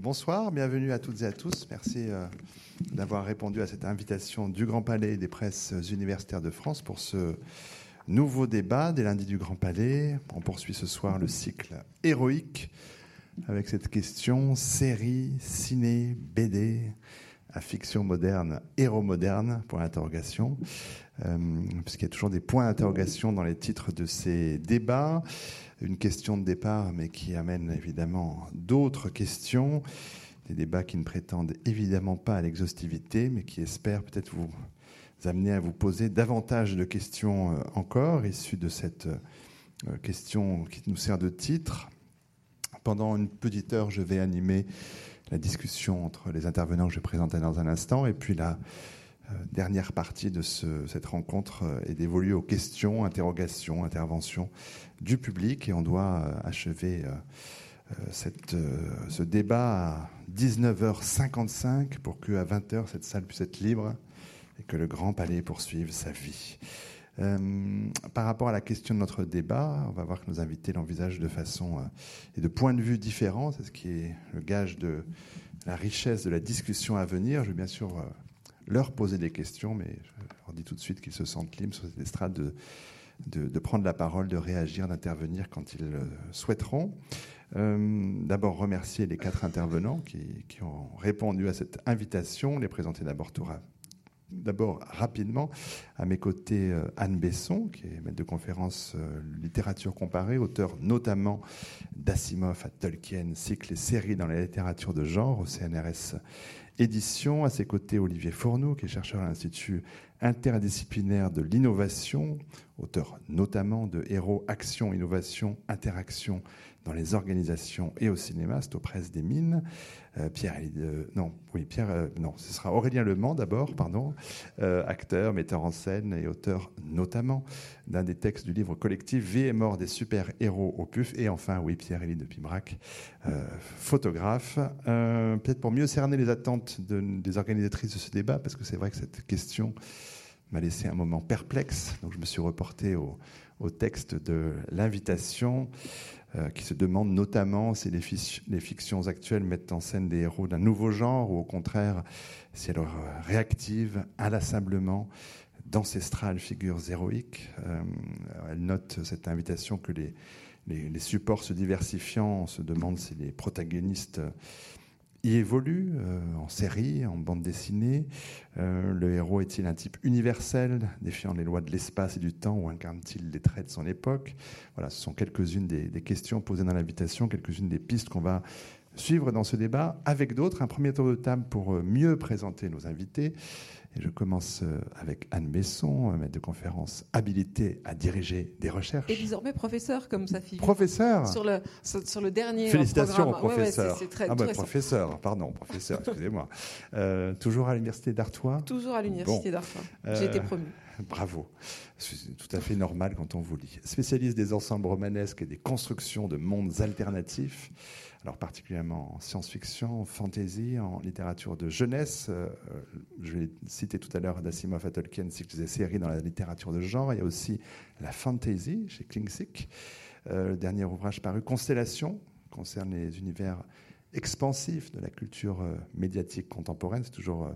Bonsoir, bienvenue à toutes et à tous. Merci euh, d'avoir répondu à cette invitation du Grand Palais des presses universitaires de France pour ce nouveau débat des lundis du Grand Palais. On poursuit ce soir le cycle héroïque avec cette question série, ciné, BD, à fiction moderne, héros moderne, pour l'interrogation, puisqu'il y a toujours des points d'interrogation dans les titres de ces débats une question de départ, mais qui amène évidemment d'autres questions. Des débats qui ne prétendent évidemment pas à l'exhaustivité, mais qui espèrent peut-être vous amener à vous poser davantage de questions euh, encore, issues de cette euh, question qui nous sert de titre. Pendant une petite heure, je vais animer la discussion entre les intervenants que je présenter dans un instant, et puis la euh, dernière partie de cette rencontre est dévolue aux questions, interrogations, interventions du public et on doit euh, achever euh, euh, ce débat à 19h55 pour qu'à 20h cette salle puisse être libre et que le Grand Palais poursuive sa vie. par rapport à la question de notre débat, on va voir que nos invités l'envisagent de façon et de points de vue différents. C'est ce qui est le gage de la richesse de la discussion à venir. Je vais bien sûr leur poser des questions, mais je leur dis tout de suite qu'ils se sentent libres sur cette estrade de de, prendre la parole, de réagir, d'intervenir quand ils le souhaiteront. Euh, d'abord remercier les quatre intervenants qui, ont répondu à cette invitation, les présenter d'abord D'abord, rapidement, à mes côtés, euh, Anne Besson, qui est maître de conférence euh, littérature comparée, auteur notamment d'Asimov à Tolkien, cycle et série dans la littérature de genre au CNRS Édition. À ses côtés, Olivier Fourneau, qui est chercheur à l'Institut interdisciplinaire de l'innovation, auteur notamment de Héros, Action, Innovation, Interaction dans les organisations et au cinéma, c'est aux presses des mines. Euh, Pierre, euh, non, oui, Pierre, euh, non, ce sera Aurélien Le Mans d'abord, pardon, acteur, metteur en scène et auteur notamment d'un des textes du livre collectif Vie et mort des super-héros au PUF. Et enfin, oui, Pierre-Élie de Pibrac, photographe. Peut-être pour mieux cerner les attentes des organisatrices de ce débat, parce que c'est vrai que cette question m'a laissé un moment perplexe, donc je me suis reporté au texte de l'invitation. Euh, qui se demande notamment si les, fictions actuelles mettent en scène des héros d'un nouveau genre ou au contraire si elles réactivent inlassablement d'ancestrales figures héroïques. Euh, elle note cette invitation que les, les, supports se diversifiant, on se demande si les protagonistes y évolue euh, en série, en bande dessinée. Euh, le héros est-il un type universel, défiant les lois de l'espace et du temps, ou incarne-t-il les traits de son époque? Voilà, ce sont quelques-unes des, questions posées dans l'invitation, quelques-unes des pistes qu'on va suivre dans ce débat avec d'autres. Un premier tour de table pour euh, mieux présenter nos invités. Et je commence euh, avec Anne Besson, maître de conférence habilité à diriger des recherches. Et désormais professeur, comme ça figure. Professeur Sur le, sur, le dernier Félicitations professeur. Ouais, très, ah bah, professeur, pardon, professeur, excusez-moi. Euh, toujours à l'université d'Artois Toujours à l'université d'Artois. J'ai été promu. Bravo. C'est tout à fait normal quand on vous lit. Spécialiste des ensembles romanesques et des constructions de mondes alternatifs alors particulièrement en science-fiction, en fantasy, en littérature de jeunesse. Euh, je vais citer tout à l'heure d'Asimov à Tolkien, cycle des séries dans la littérature de genre. Il y a aussi la fantasy chez Klingsik. Euh, le dernier ouvrage paru, Constellation, concerne les univers expansifs de la culture euh, médiatique contemporaine. C'est toujours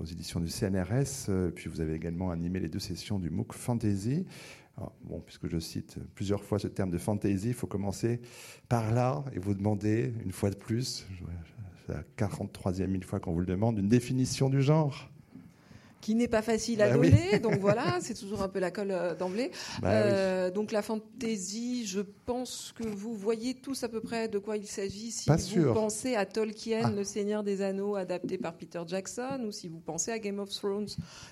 aux éditions du CNRS. Puis vous avez également animé les deux sessions du MOOC Fantasy. Ah, puisque je cite plusieurs fois ce terme de fantasy, il faut commencer par là et vous demander, une fois de plus, c'est la 43e fois qu'on vous le demande, une définition du genre qui n'est pas facile à bah donner. Donc voilà, c'est toujours un peu la colle euh, d'emblée. Bah euh, donc la fantaisie, je pense que vous voyez tous à peu près de quoi il s'agit si vous pensez à Tolkien, ah. Le Seigneur des Anneaux, adapté par Peter Jackson, ou si vous pensez à Game of Thrones,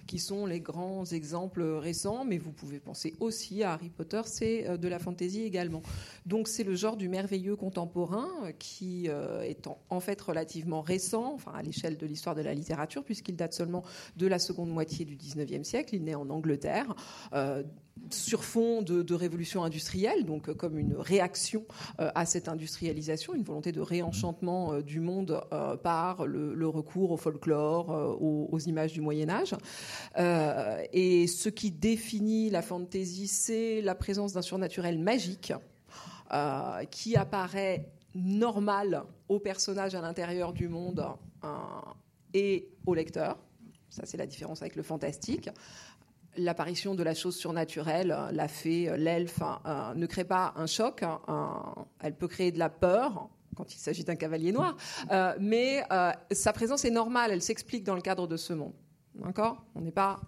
qui sont les grands exemples récents. Mais vous pouvez penser aussi à Harry Potter, c'est euh, de la fantaisie également. Donc c'est le genre du merveilleux contemporain qui est en fait relativement récent, enfin à l'échelle de l'histoire de la littérature, puisqu'il date seulement de la seconde moitié du 19e siècle. Il naît en Angleterre. Euh, sur fond de, révolution industrielle, donc euh, comme une réaction euh, à cette industrialisation, une volonté de réenchantement du monde par le, recours au folklore, aux, images du Moyen Âge. et ce qui définit la fantasy, c'est la présence d'un surnaturel magique qui apparaît normal au personnage à l'intérieur du monde et au lecteur. Ça, c'est la différence avec le fantastique. L'apparition de la chose surnaturelle, la fée, l'elfe, ne crée pas un choc. elle peut créer de la peur, quand il s'agit d'un cavalier noir, euh, mais euh, sa présence est normale, elle s'explique dans le cadre de ce monde. D'accord? On n'est pas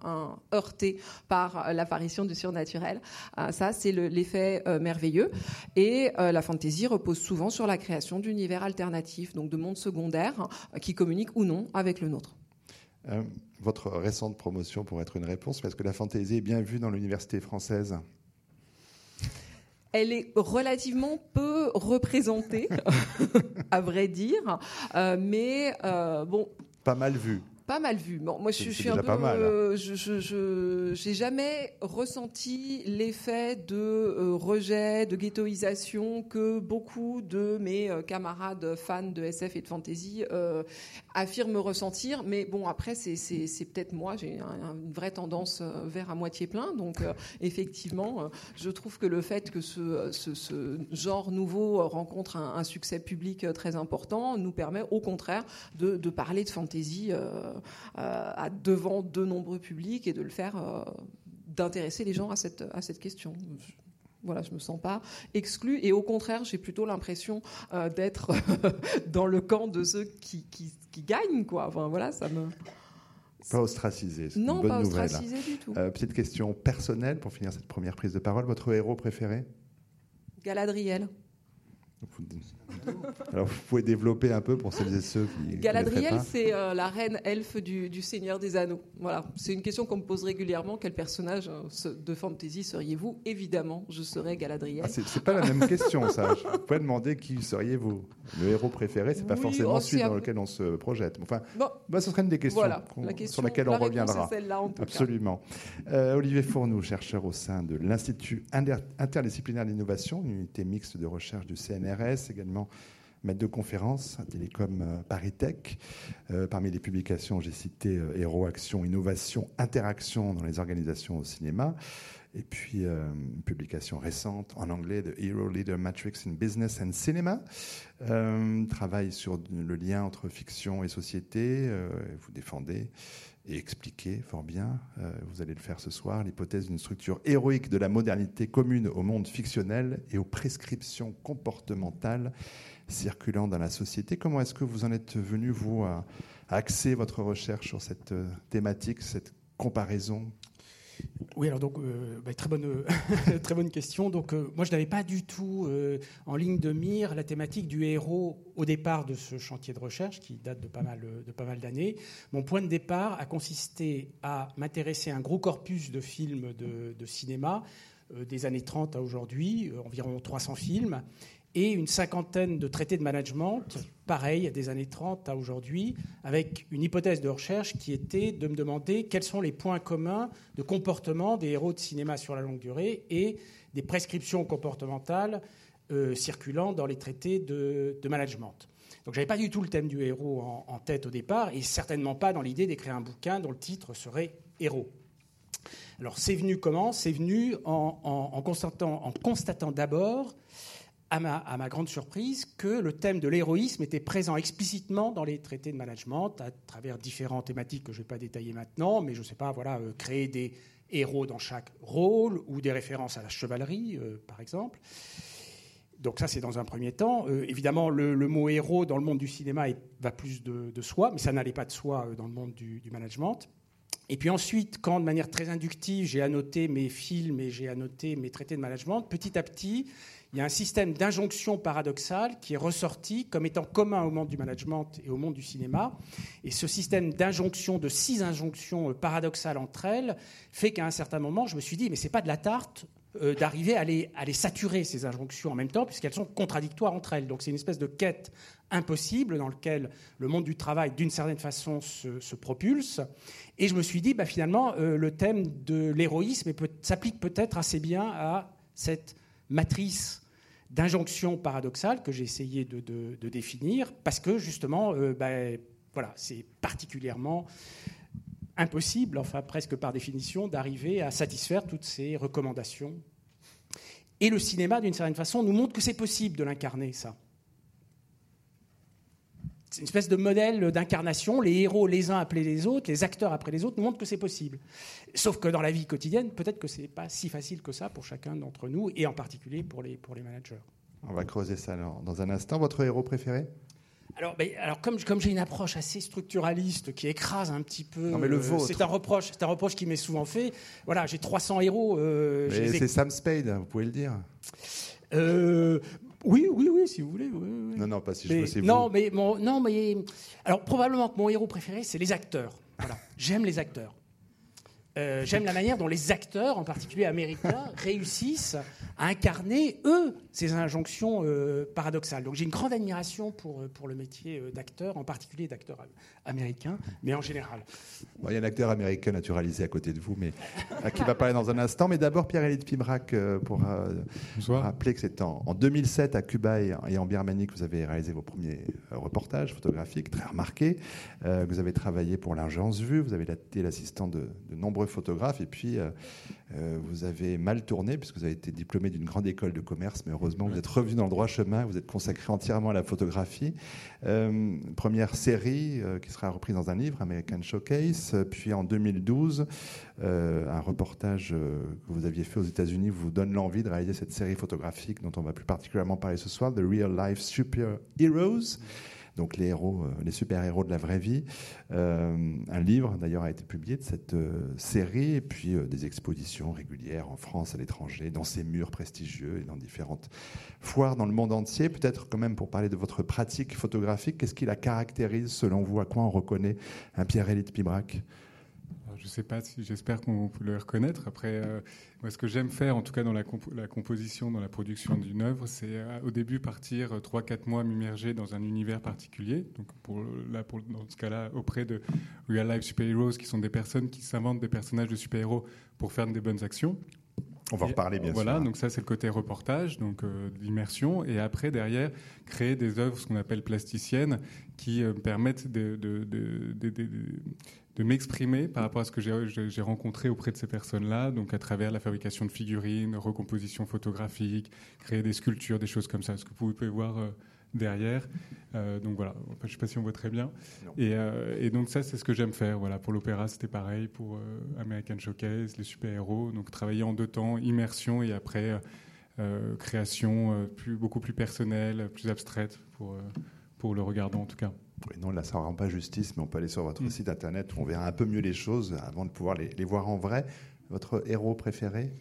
heurté par l'apparition du surnaturel. Euh, ça, c'est l'effet merveilleux. Et la fantaisie repose souvent sur la création d'univers alternatifs, donc de mondes secondaires qui communiquent ou non avec le nôtre. Votre récente promotion pourrait être une réponse, parce que la fantaisie est bien vue dans l'université française. Elle est relativement peu représentée, à vrai dire, euh, mais euh, bon. Pas mal vue pas mal vu. Bon, moi, je, suis un peu. Je n'ai jamais ressenti l'effet de euh, rejet, de ghettoisation que beaucoup de mes euh, camarades fans de SF et de fantasy euh, affirment ressentir. Mais bon, après, c'est peut-être moi. J'ai une vraie tendance vers à moitié plein. Donc, effectivement, je trouve que le fait que ce, ce, genre nouveau rencontre un, succès public très important nous permet, au contraire, de, de parler de fantasy euh, à devant de nombreux publics et de le faire, euh, d'intéresser les gens à cette, à cette question voilà, je me sens pas exclue et au contraire, j'ai plutôt l'impression euh, d'être dans le camp de ceux qui, qui, gagnent, quoi. Enfin, voilà, ça me. Pas ostracisé, c'est non, une bonne pas nouvelle. ostracisé du tout. petite question personnelle pour finir cette première prise de parole. Votre héros préféré? Galadriel. Alors, vous pouvez développer un peu pour celles et ceux qui. Galadriel, c'est euh, la reine elfe du, Seigneur des Anneaux. Voilà, c'est une question qu'on me pose régulièrement. Quel personnage euh, de fantasy seriez-vous? Évidemment, je serais Galadriel. Ah, c'est pas la même question, ça. Vous pouvez demander qui seriez-vous Le héros préféré, c'est pas forcément oh, celui dans lequel on se projette. Enfin, bon, bah, ce serait une des questions sur laquelle on reviendra. Absolument. Euh, Olivier Fournou, chercheur au sein de l'Institut interdisciplinaire d'innovation, une unité mixte de recherche du CNRS, également maître de conférence à Télécom euh, Paris Tech. Euh, parmi les publications, j'ai cité euh, Héros Action, Innovation, Interaction dans les organisations au cinéma. Et puis, une publication récente en anglais de Hero Leader Matrix in Business and Cinema. travaille sur le lien entre fiction et société. vous défendez et expliquez fort bien, vous allez le faire ce soir, l'hypothèse d'une structure héroïque de la modernité commune au monde fictionnel et aux prescriptions comportementales circulant dans la société. Comment est-ce que vous en êtes venu, vous, à, axer votre recherche sur cette euh, thématique, cette comparaison oui, alors donc euh, bah, très bonne très bonne question. Donc euh, moi je n'avais pas du tout en ligne de mire la thématique du héros au départ de ce chantier de recherche qui date de pas mal d'années. Mon point de départ a consisté à m'intéresser à un gros corpus de films de, de cinéma des années 30 à aujourd'hui, environ 300 films, et une cinquantaine de traités de management, pareil, des années 30 à aujourd'hui, avec une hypothèse de recherche qui était de me demander quels sont les points communs de comportement des héros de cinéma sur la longue durée et des prescriptions comportementales euh, circulant dans les traités de, management. Donc j'avais pas du tout le thème du héros en, tête au départ, et certainement pas dans l'idée d'écrire un bouquin dont le titre serait Héros. Alors c'est venu comment? C'est venu en, constatant d'abord à ma, grande surprise, que le thème de l'héroïsme était présent explicitement dans les traités de management à travers différentes thématiques que je ne vais pas détailler maintenant, mais je ne sais pas, voilà, euh, créer des héros dans chaque rôle ou des références à la chevalerie, euh, par exemple. Donc ça, c'est dans un premier temps. Euh, évidemment, le, mot héros dans le monde du cinéma va plus de, soi, mais ça n'allait pas de soi dans le monde du, du management. Et puis ensuite, quand de manière très inductive, j'ai annoté mes films et j'ai annoté mes traités de management, petit à petit, il y a un système d'injonction paradoxale qui est ressorti comme étant commun au monde du management et au monde du cinéma. Et ce système d'injonction, de six injonctions euh, paradoxales entre elles, fait qu'à un certain moment, je me suis dit, mais c'est pas de la tarte euh, d'arriver à les, saturer, ces injonctions en même temps, puisqu'elles sont contradictoires entre elles. Donc c'est une espèce de quête impossible dans laquelle le monde du travail, d'une certaine façon, se, propulse. Et je me suis dit, bah, finalement, euh, le thème de l'héroïsme s'applique peut-être assez bien à cette matrice d'injonction paradoxale que j'ai essayé de, définir, parce que justement, euh, ben, c'est particulièrement impossible, enfin presque par définition, d'arriver à satisfaire toutes ces recommandations. Et le cinéma, d'une certaine façon, nous montre que c'est possible de l'incarner, ça. C'est une espèce de modèle d'incarnation. Les héros, les uns après les autres, les acteurs après les autres, montrent que c'est possible. Sauf que dans la vie quotidienne, peut-être que ce n'est pas si facile que ça pour chacun d'entre nous, et en particulier pour les, pour les managers. On va creuser ça dans un instant. Votre héros préféré? Alors, ben, alors, comme, comme j'ai une approche assez structuraliste qui écrase un petit peu, non, mais le euh, c'est un reproche, c'est un reproche qui m'est souvent fait. Voilà, j'ai 300 héros. Euh, mais c'est Sam Spade, vous pouvez le dire. Euh, oui, oui, oui, si vous voulez. Non, non, pas si je veux, c'est non, Mais mon, non, mais alors probablement que mon héros préféré, c'est les acteurs. Voilà, j'aime les acteurs. Euh, j'aime la manière dont les acteurs, en particulier américains, réussissent à incarner, eux, ces injonctions euh, paradoxales. Donc j'ai une grande admiration pour, euh, pour le métier d'acteur, en particulier d'acteur américain, mais en général. il y a un acteur américain naturalisé à côté de vous, mais qui va parler dans un instant. Mais d'abord, Pierre-Élie Pibrac, pour rappeler que c'est en, 2007 à Cuba et, en Birmanie que vous avez réalisé vos premiers reportages photographiques très remarqués. vous avez travaillé pour l'Agence Vue, vous avez été l'assistant de, de nombreux photographe. Et puis, euh, euh, vous avez mal tourné, puisque vous avez été diplômé d'une grande école de commerce, mais heureusement, vous êtes revenu dans le droit chemin, vous êtes consacré entièrement à la photographie. Euh, première série qui sera reprise dans un livre, American Showcase. Puis en 2012, un reportage que vous aviez fait aux États-Unis vous donne l'envie de réaliser cette série photographique dont on va plus particulièrement parler ce soir, The Real Life Super Heroes donc les héros, euh, les super-héros de la vraie vie. Euh, un livre d'ailleurs a été publié de cette euh, série, et puis des expositions régulières en France, à l'étranger, dans ces murs prestigieux et dans différentes foires dans le monde entier. Peut-être quand même pour parler de votre pratique photographique, qu'est-ce qui la caractérise selon vous? À quoi on reconnaît un Pierre-Élie Pibrac? Ne sais pas si j'espère qu'on peut le reconnaître. Après, euh, moi, ce que j'aime faire, en tout cas dans la, composition, dans la production d'une œuvre, c'est euh, au début partir 3-4 euh, mois m'immerger dans un univers particulier. Donc pour, là, pour, dans ce cas-là, auprès de Real Life Super Heroes, qui sont des personnes qui s'inventent des personnages de super-héros pour faire des bonnes actions. On va en reparler bien voilà, sûr. Voilà, donc ça c'est le côté reportage, donc d'immersion, et après derrière créer des œuvres, ce qu'on appelle plasticiennes, qui permettent de, de, de, de m'exprimer par rapport à ce que j'ai rencontré auprès de ces personnes-là, donc à travers la fabrication de figurines, recomposition photographique, créer des sculptures, des choses comme ça, ce que vous pouvez voir euh, derrière. Euh, donc voilà, je ne sais pas si on voit très bien. Euh, et, donc ça, c'est ce que j'aime faire. Voilà, pour l'opéra, c'était pareil, pour American Showcase, les super-héros, donc travailler en deux temps, immersion et après création plus, beaucoup plus personnelle, plus abstraite pour, pour le regardant en tout cas non, là, ça ne rend pas justice, mais on peut aller sur votre mm. site internet où on verra un peu mieux les choses avant de pouvoir les, les voir en vrai. Votre héros préféré?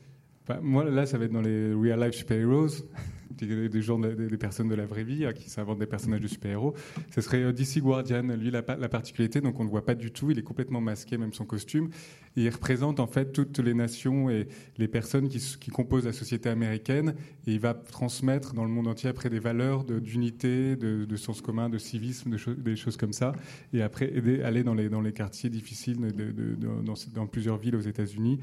Bah, Moi, là, ça va être dans les Real Life Super Heroes des, gens, des, personnes de la vraie vie hein, qui s'inventent des personnages de super-héros. Ce serait euh, DC Guardian. Lui, la, la particularité, donc on ne le voit pas du tout, il est complètement masqué, même son costume. Il représente en fait toutes les nations et les personnes qui, composent la société américaine. Et il va transmettre dans le monde entier après des valeurs d'unité, de, sens commun, de civisme, de des choses comme ça. Et après, aller dans les, quartiers difficiles dans, plusieurs villes aux États-Unis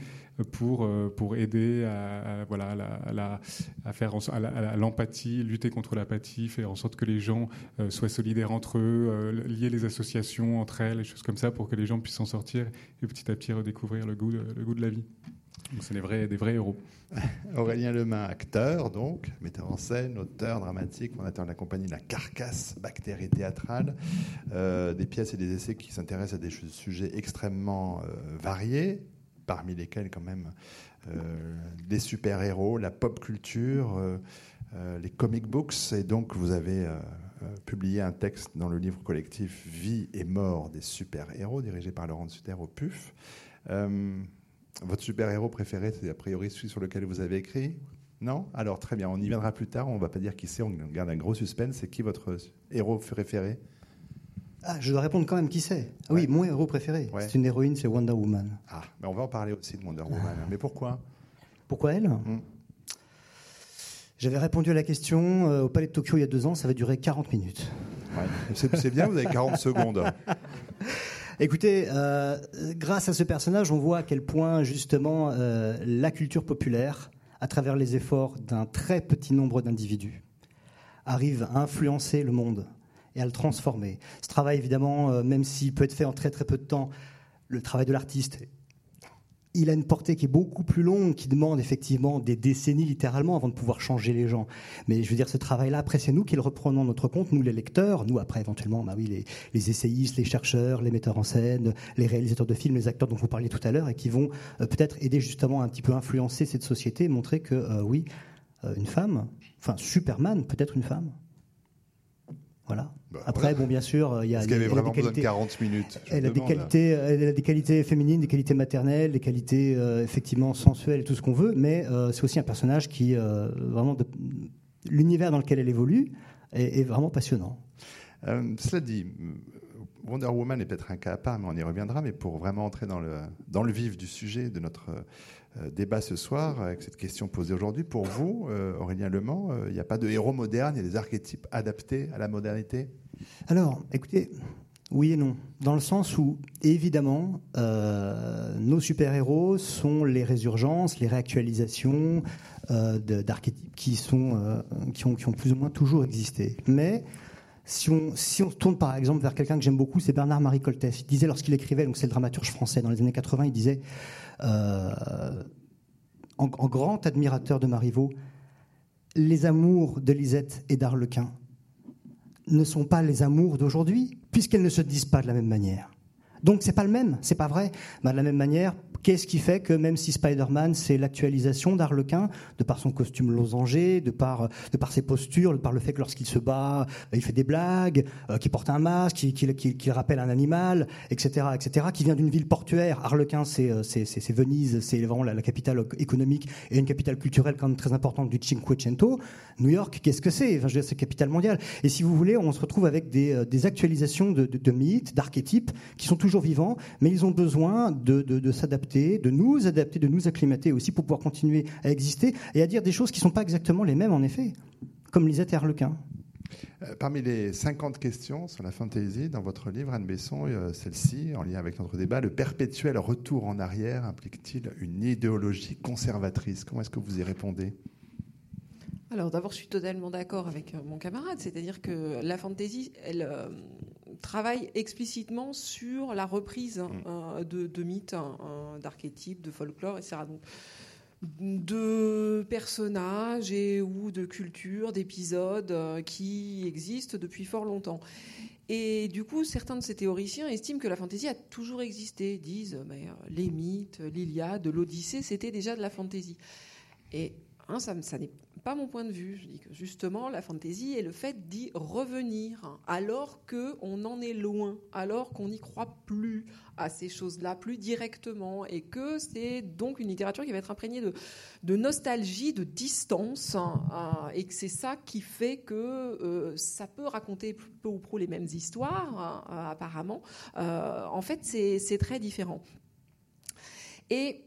pour, euh, pour aider à, voilà, à, la, à faire à l'empathie, lutter contre l'apathie, faire en sorte que les gens euh, soient solidaires entre eux, euh, lier les associations entre elles, des choses comme ça, pour que les gens puissent s'en sortir et petit à petit redécouvrir le goût de, le goût de la vie. Donc c'est des vrais, des vrais héros. Aurélien Lemain, acteur donc, metteur en scène, auteur dramatique, fondateur de la compagnie La Carcasse, bactérie théâtrale, euh, des pièces et des essais qui s'intéressent à des sujets extrêmement variés, parmi lesquels quand même des super-héros, la pop culture, euh, les comic books. Et donc, vous avez euh, euh, publié un texte dans le livre collectif Vie et mort des super-héros, dirigé par Laurent Suter au PUF. votre super-héros préféré, c'est a priori celui sur lequel vous avez écrit non? Alors très bien, on y viendra plus tard, on ne va pas dire qui c'est, on garde un gros suspense. C'est qui votre héros préféré? Ah, je dois répondre quand même qui c'est? Ah oui, mon héros préféré. C'est une héroïne, c'est Wonder Woman. Ah, mais on va en parler aussi de Wonder Woman. Mais pourquoi? Pourquoi elle? Hmm. J'avais répondu à la question euh, au Palais de Tokyo il y a deux ans, ça va durer 40 minutes. C'est bien, vous avez 40 secondes. Écoutez, euh, grâce à ce personnage, on voit à quel point justement euh, la culture populaire, à travers les efforts d'un très petit nombre d'individus, arrive à influencer le monde et à le transformer. Ce travail, évidemment, même s'il peut être fait en très très peu de temps, le travail de l'artiste il a une portée qui est beaucoup plus longue, qui demande effectivement des décennies littéralement avant de pouvoir changer les gens. Mais je veux dire, ce travail-là, après, c'est nous qui le reprenons notre compte, nous les lecteurs, nous après éventuellement, bah oui, les, essayistes, les chercheurs, les metteurs en scène, les réalisateurs de films, les acteurs dont vous parliez tout à l'heure, et qui vont euh, peut-être aider justement un petit peu influencer cette société, montrer que euh, oui, euh, une femme, enfin Superman peut être une femme. Voilà. Bah, Après, bon, bien sûr, il y a. Qu'il y avait vraiment besoin de 40 minutes Elle a des qualités, elle a des qualités féminines, des qualités maternelles, des qualités euh, effectivement sensuelles et tout ce qu'on veut, mais euh, c'est aussi un personnage qui euh, vraiment l'univers dans lequel elle évolue est, est vraiment passionnant. cela dit, Wonder Woman est peut-être un cas à part, mais on y reviendra. Mais pour vraiment entrer dans le, vif du sujet de notre euh, débat ce soir, avec cette question posée aujourd'hui, pour vous, euh, Aurélien Le Mans, euh, il n'y a pas de héros moderne, il y a des archétypes adaptés à la modernité? Alors, écoutez, oui et non. Dans le sens où, évidemment, nos super-héros sont les résurgences, les réactualisations d'archétypes qui, qui, ont, qui ont plus ou moins toujours existé. Mais si on, si on tourne par exemple vers quelqu'un que j'aime beaucoup, c'est Bernard-Marie Coltès. Il disait lorsqu'il écrivait, donc c'est le dramaturge français dans les années 80, il disait, euh, en, grand admirateur de Marivaux, les amours de Lisette et d'Arlequin ne sont pas les amours d'aujourd'hui, puisqu'elles ne se disent pas de la même manière. Donc c'est pas le même, c'est pas vrai. de la même manière, Qu'est-ce qui fait que même si Spider-Man, c'est l'actualisation d'Arlequin, de par son costume losangé, de par, de par ses postures, de par le fait que lorsqu'il se bat, il fait des blagues, euh, qu'il porte un masque, qu'il rappelle un animal, etc., etc., qui vient d'une ville portuaire. Arlequin, c'est euh, Venise, c'est vraiment la, capitale économique et une capitale culturelle quand même très importante du Cinquecento. New York, qu'est-ce que c'est? Enfin, C'est capitale mondiale. Et si vous voulez, on se retrouve avec des, euh, actualisations de mythes, d'archétypes, qui sont toujours vivants, mais ils ont besoin de, de s'adapter de nous adapter, de nous acclimater aussi pour pouvoir continuer à exister et à dire des choses qui ne sont pas exactement les mêmes en effet, comme Lisette et Harlequin. Euh, parmi les 50 questions sur la fantaisie dans votre livre, Anne Besson, euh, celle-ci, en lien avec notre débat, le perpétuel retour en arrière implique-t-il une idéologie conservatrice? Comment est-ce que vous y répondez? Alors d'abord, je suis totalement d'accord avec euh, mon camarade, c'est-à-dire que la fantaisie, elle, travaille explicitement sur la reprise mm. euh, de, mythes, hein, euh, d'archétypes, de folklore, etc. Donc, de personnages et ou de cultures, d'épisodes euh, qui existent depuis fort longtemps. Et du coup, certains de ces théoriciens estiment que la fantaisie a toujours existé, disent mais, les mythes, l'Iliade, l'Odyssée, c'était déjà de la fantaisie. Et hein, ça, n'est pas mon point de vue. Je dis que justement, la fantaisie est le fait d'y revenir, alors qu'on en est loin, alors qu'on n'y croit plus à ces choses-là, plus directement, et que c'est donc une littérature qui va être imprégnée de, nostalgie, de distance, hein, et que c'est ça qui fait que euh, ça peut raconter peu ou prou les mêmes histoires, hein, apparemment. Euh, en fait, c'est très différent. Et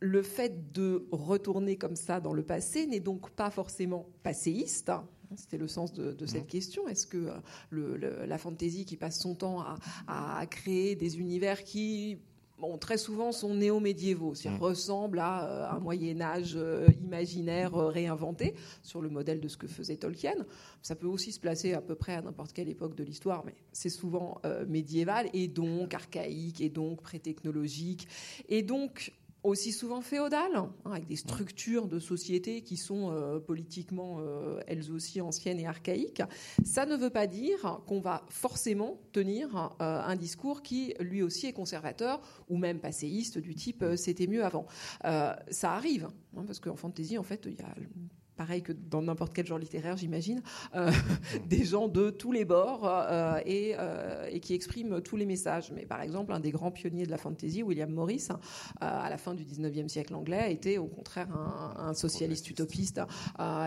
le fait de retourner comme ça dans le passé n'est donc pas forcément passéiste. C'était le sens de, cette question. Est-ce que euh, la fantaisie qui passe son temps à, créer des univers qui Bon, très souvent sont néo-médiévaux, cest mmh. ressemblent à euh, un Moyen Âge euh, imaginaire réinventé sur le modèle de ce que faisait Tolkien. Ça peut aussi se placer à peu près à n'importe quelle époque de l'histoire, mais c'est souvent médiéval et donc archaïque et donc pré-technologique et donc aussi souvent féodales, hein, avec des structures de société qui sont euh, politiquement euh, elles aussi anciennes et archaïques, ça ne veut pas dire qu'on va forcément tenir euh, un discours qui lui aussi est conservateur ou même passéiste du type c'était mieux avant. ça arrive, hein, parce qu'en fantaisie, en fait, il y a pareil que dans n'importe quel genre littéraire, j'imagine, euh, des gens de tous les bords euh, euh, et, qui expriment tous les messages. Mais par exemple, un des grands pionniers de la fantasy, William Morris, à la fin du 19e siècle anglais, était au contraire un, socialiste utopiste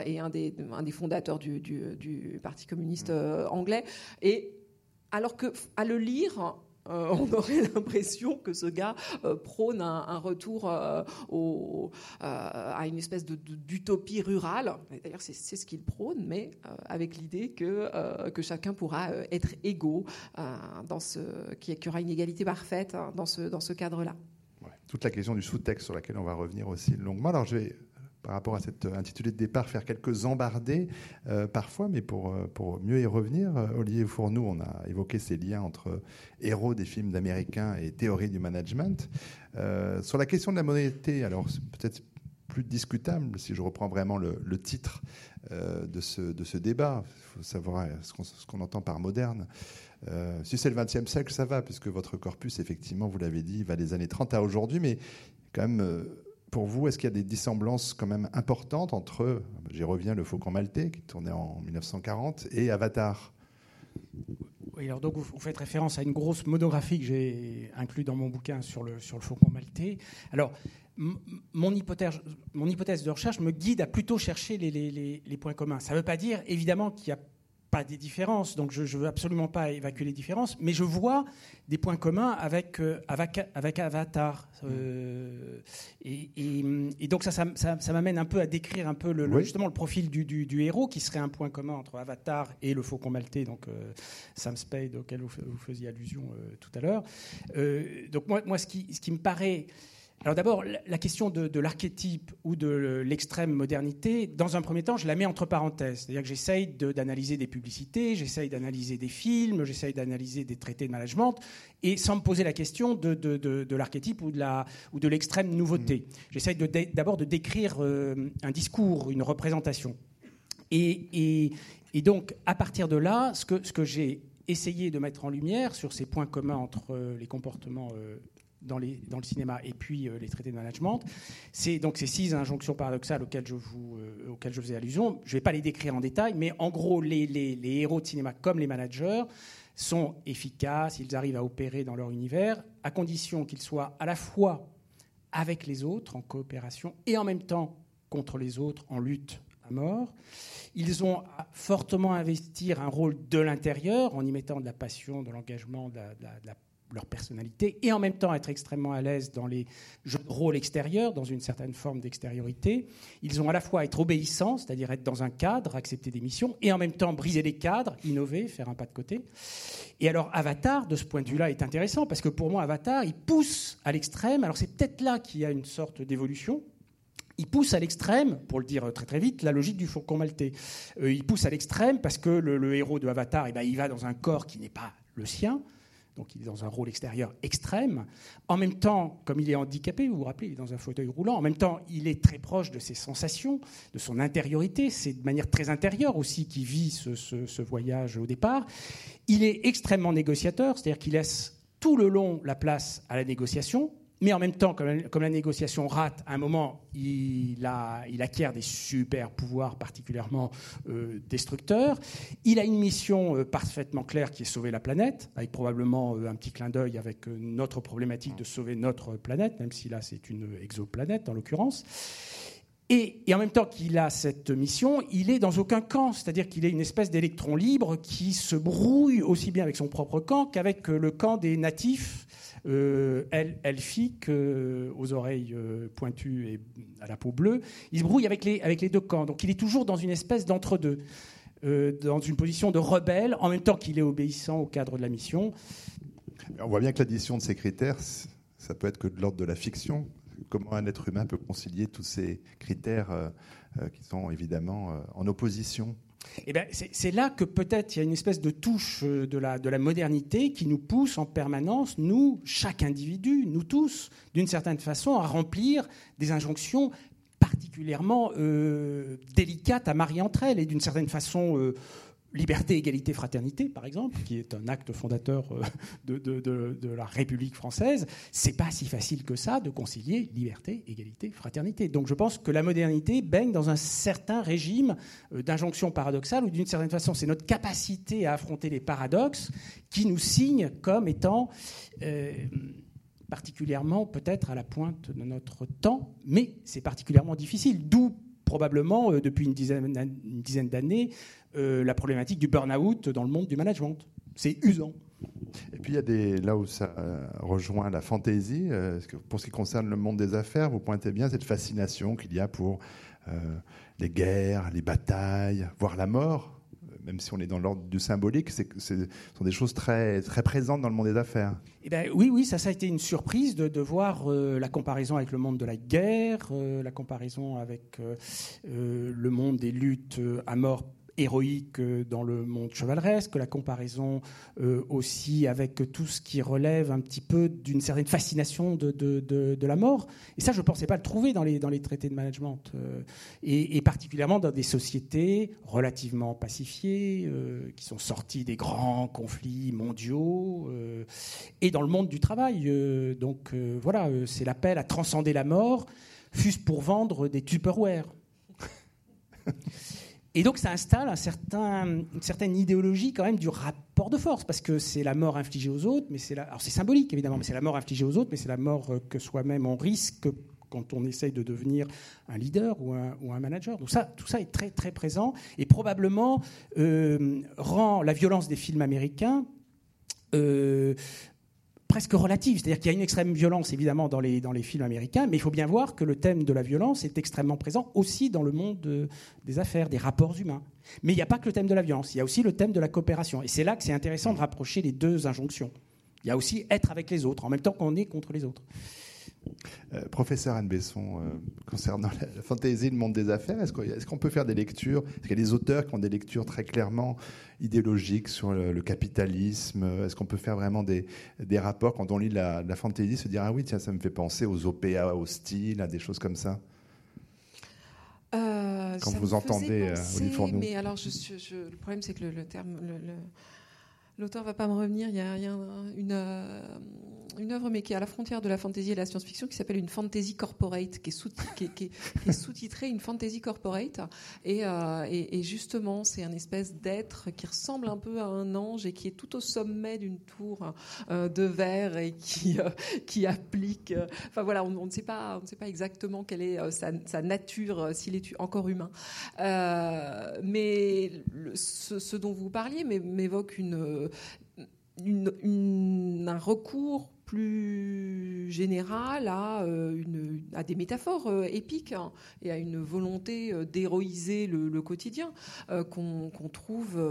et un des, un des fondateurs du, du Parti communiste anglais. Et alors que à le lire, euh, on aurait l'impression que ce gars euh, prône un, retour euh, à une espèce d'utopie rurale. D'ailleurs, c'est ce qu'il prône, mais avec l'idée que, que chacun pourra être égaux, dans ce, qu'il y aura une égalité parfaite hein, dans ce, dans ce cadre-là. toute la question du sous-texte sur laquelle on va revenir aussi longuement. Alors, je vais par rapport à cet intitulé de départ, faire quelques embardés parfois, mais pour, pour mieux y revenir, Olivier Fourneau, on a évoqué ces liens entre héros des films d'Américains et théorie du management. sur la question de la modernité, alors peut-être plus discutable, si je reprends vraiment le, titre de, ce, de ce débat, il faut savoir ce qu'on entend par moderne. Euh, si c'est le XXe siècle, ça va, puisque votre corpus, effectivement, vous l'avez dit, va des années 30 à aujourd'hui, mais quand même, euh, pour vous, est-ce qu'il y a des dissemblances quand même importantes entre, j'y reviens, le Faucon Maltais, qui tournait en 1940, et Avatar? Oui, alors donc vous faites référence à une grosse monographie que j'ai inclue dans mon bouquin sur le, sur le Faucon Maltais. Alors, mon hypothèse, de recherche me guide à plutôt chercher les points communs. Ça ne veut pas dire, évidemment, qu'il n'y a pas des différences, donc je ne veux absolument pas évacuer les différences, mais je vois des points communs avec, euh, avec, Avatar. Euh, et, donc ça, ça, m'amène un peu à décrire un peu le, justement le profil du, héros, qui serait un point commun entre Avatar et le Faucon Maltais, donc euh, Sam Spade, auquel vous, faisiez allusion tout à l'heure. donc moi, moi ce, qui, ce qui me paraît alors d'abord, la question de, l'archétype ou de l'extrême modernité, dans un premier temps, je la mets entre parenthèses. C'est-à-dire que j'essaye d'analyser des publicités, j'essaye d'analyser des films, j'essaye d'analyser des traités de management, et sans me poser la question de, l'archétype ou de l'extrême nouveauté. Mmh. J'essaye d'abord de, décrire euh, un discours, une représentation. Et, donc, à partir de là, ce que, ce que j'ai essayé de mettre en lumière sur ces points communs entre euh, les comportements euh, dans, le cinéma et puis euh, les traités de management. C'est donc ces six injonctions paradoxales auxquelles je, euh, faisais allusion. Je ne vais pas les décrire en détail, mais en gros, les, héros de cinéma comme les managers sont efficaces, ils arrivent à opérer dans leur univers, à condition qu'ils soient à la fois avec les autres, en coopération, et en même temps contre les autres, en lutte à mort. Ils ont fortement investir un rôle de l'intérieur en y mettant de la passion, de l'engagement, de, de, la leur personnalité et en même temps être extrêmement à l'aise dans les jeux de rôle extérieurs, dans une certaine forme d'extériorité. Ils ont à la fois être obéissants, c'est-à-dire être dans un cadre, accepter des missions, et en même temps briser les cadres, innover, faire un pas de côté. Et alors Avatar, de ce point de vue-là, est intéressant parce que pour moi, Avatar, il pousse à l'extrême. Alors c'est peut-être là qu'il y a une sorte d'évolution. Il pousse à l'extrême, pour le dire très très vite, la logique du faucon maltais. Euh, il pousse à l'extrême parce que le, héros de Avatar, eh ben, il va dans un corps qui n'est pas le sien donc il est dans un rôle extérieur extrême. En même temps, comme il est handicapé, vous vous rappelez, il est dans un fauteuil roulant, en même temps, il est très proche de ses sensations, de son intériorité. C'est de manière très intérieure aussi qu'il vit ce, voyage au départ. Il est extrêmement négociateur, c'est-à-dire qu'il laisse tout le long la place à la négociation, mais en même temps, comme la, négociation rate, à un moment, il, acquiert des super pouvoirs particulièrement euh, destructeurs. Il a une mission euh, parfaitement claire qui est sauver la planète, avec probablement euh, un petit clin d'œil avec notre problématique de sauver notre planète, même si là c'est une exoplanète en l'occurrence. Et, et, en même temps qu'il a cette mission, il est dans aucun camp, c'est-à-dire qu'il est une espèce d'électron libre qui se brouille aussi bien avec son propre camp qu'avec le camp des natifs euh, elfique, euh, aux oreilles euh, pointues et à la peau bleue. Il se brouille avec les, deux camps. Donc il est toujours dans une espèce d'entre-deux, dans une position de rebelle, en même temps qu'il est obéissant au cadre de la mission. On voit bien que l'addition de ces critères, ça peut être que de l'ordre de la fiction. Comment un être humain peut concilier tous ces critères qui sont évidemment en opposition eh ben, c'est là que peut-être il y a une espèce de touche euh, de la, de la modernité qui nous pousse en permanence, nous, chaque individu, nous tous, d'une certaine façon, à remplir des injonctions particulièrement euh, délicates à marier entre elles et d'une certaine façon euh, liberté, égalité, fraternité, par exemple, qui est un acte fondateur euh, de, la République française, c'est pas si facile que ça de concilier liberté, égalité, fraternité. Donc je pense que la modernité baigne dans un certain régime euh, d'injonction paradoxale, ou d'une certaine façon, c'est notre capacité à affronter les paradoxes qui nous signe comme étant euh, particulièrement peut-être à la pointe de notre temps, mais c'est particulièrement difficile. D'où probablement, depuis une dizaine d'années, euh, la problématique du burn-out dans le monde du management. C'est usant. Et puis il y a des là où ça euh, rejoint la fantaisie. Euh, pour ce qui concerne le monde des affaires, vous pointez bien cette fascination qu'il y a pour les guerres, les batailles, voire la mort, même si on est dans l'ordre du symbolique, ce sont des choses très, très présentes dans le monde des affaires. Eh ben, oui, oui, ça, ça a été une surprise de, de voir la comparaison avec le monde de la guerre, la comparaison avec le monde des luttes à mort héroïque euh, dans le monde chevaleresque, la comparaison euh, aussi avec tout ce qui relève un petit peu d'une certaine fascination de, de, la mort. Et ça, je ne pensais pas le trouver dans les, dans les traités de management, euh, et, particulièrement dans des sociétés relativement pacifiées, qui sont sorties des grands conflits mondiaux, et dans le monde du travail. donc voilà, c'est l'appel à transcender la mort, fût-ce pour vendre des Tupperware. Et donc ça installe une certaine idéologie quand même du rapport de force, parce que c'est la mort infligée aux autres, mais c'est alors c'est symbolique évidemment, mais c'est la mort infligée aux autres, mais c'est la mort euh, que soi-même on risque quand on essaye de devenir un leader ou un, ou un, manager. Donc ça, tout ça est très très présent et probablement euh, rend la violence des films américains euh, presque relative. C'est-à-dire qu'il y a une extrême violence, évidemment, dans les, dans les films américains, mais il faut bien voir que le thème de la violence est extrêmement présent aussi dans le monde des affaires, des rapports humains. Mais il n'y a pas que le thème de la violence, il y a aussi le thème de la coopération. Et c'est là que c'est intéressant de rapprocher les deux injonctions. Il y a aussi être avec les autres, en même temps qu'on est contre les autres. Euh, professeur Anne Besson, euh, concernant la, fantaisie, le monde des affaires, est-ce qu'on peut faire des lectures? Est-ce qu'il y a des auteurs qui ont des lectures très clairement idéologiques sur le, capitalisme? Est-ce qu'on peut faire vraiment des, des, rapports quand on lit la, la fantaisie, se dire ah oui tiens ça me fait penser aux OPA, au style, à des choses comme ça? Euh, Quand vous entendez penser, Mais alors le problème c'est que le, terme l'auteur va pas me revenir. Il y a, une, une œuvre, mais qui est à la frontière de la fantaisie et de la science-fiction, qui s'appelle une fantasy corporate, qui est, sous-titrée une fantasy corporate. Euh, et, et, justement, c'est un espèce d'être qui ressemble un peu à un ange et qui est tout au sommet d'une tour euh, de verre et qui, euh, qui applique. enfin voilà, on, ne sait pas, on ne sait pas exactement quelle est sa, nature, s'il est encore humain. mais ce, dont vous parliez m'évoque un recours plus général à, euh, des métaphores euh, épiques hein, et à une volonté euh, d'héroïser le, quotidien qu'on trouve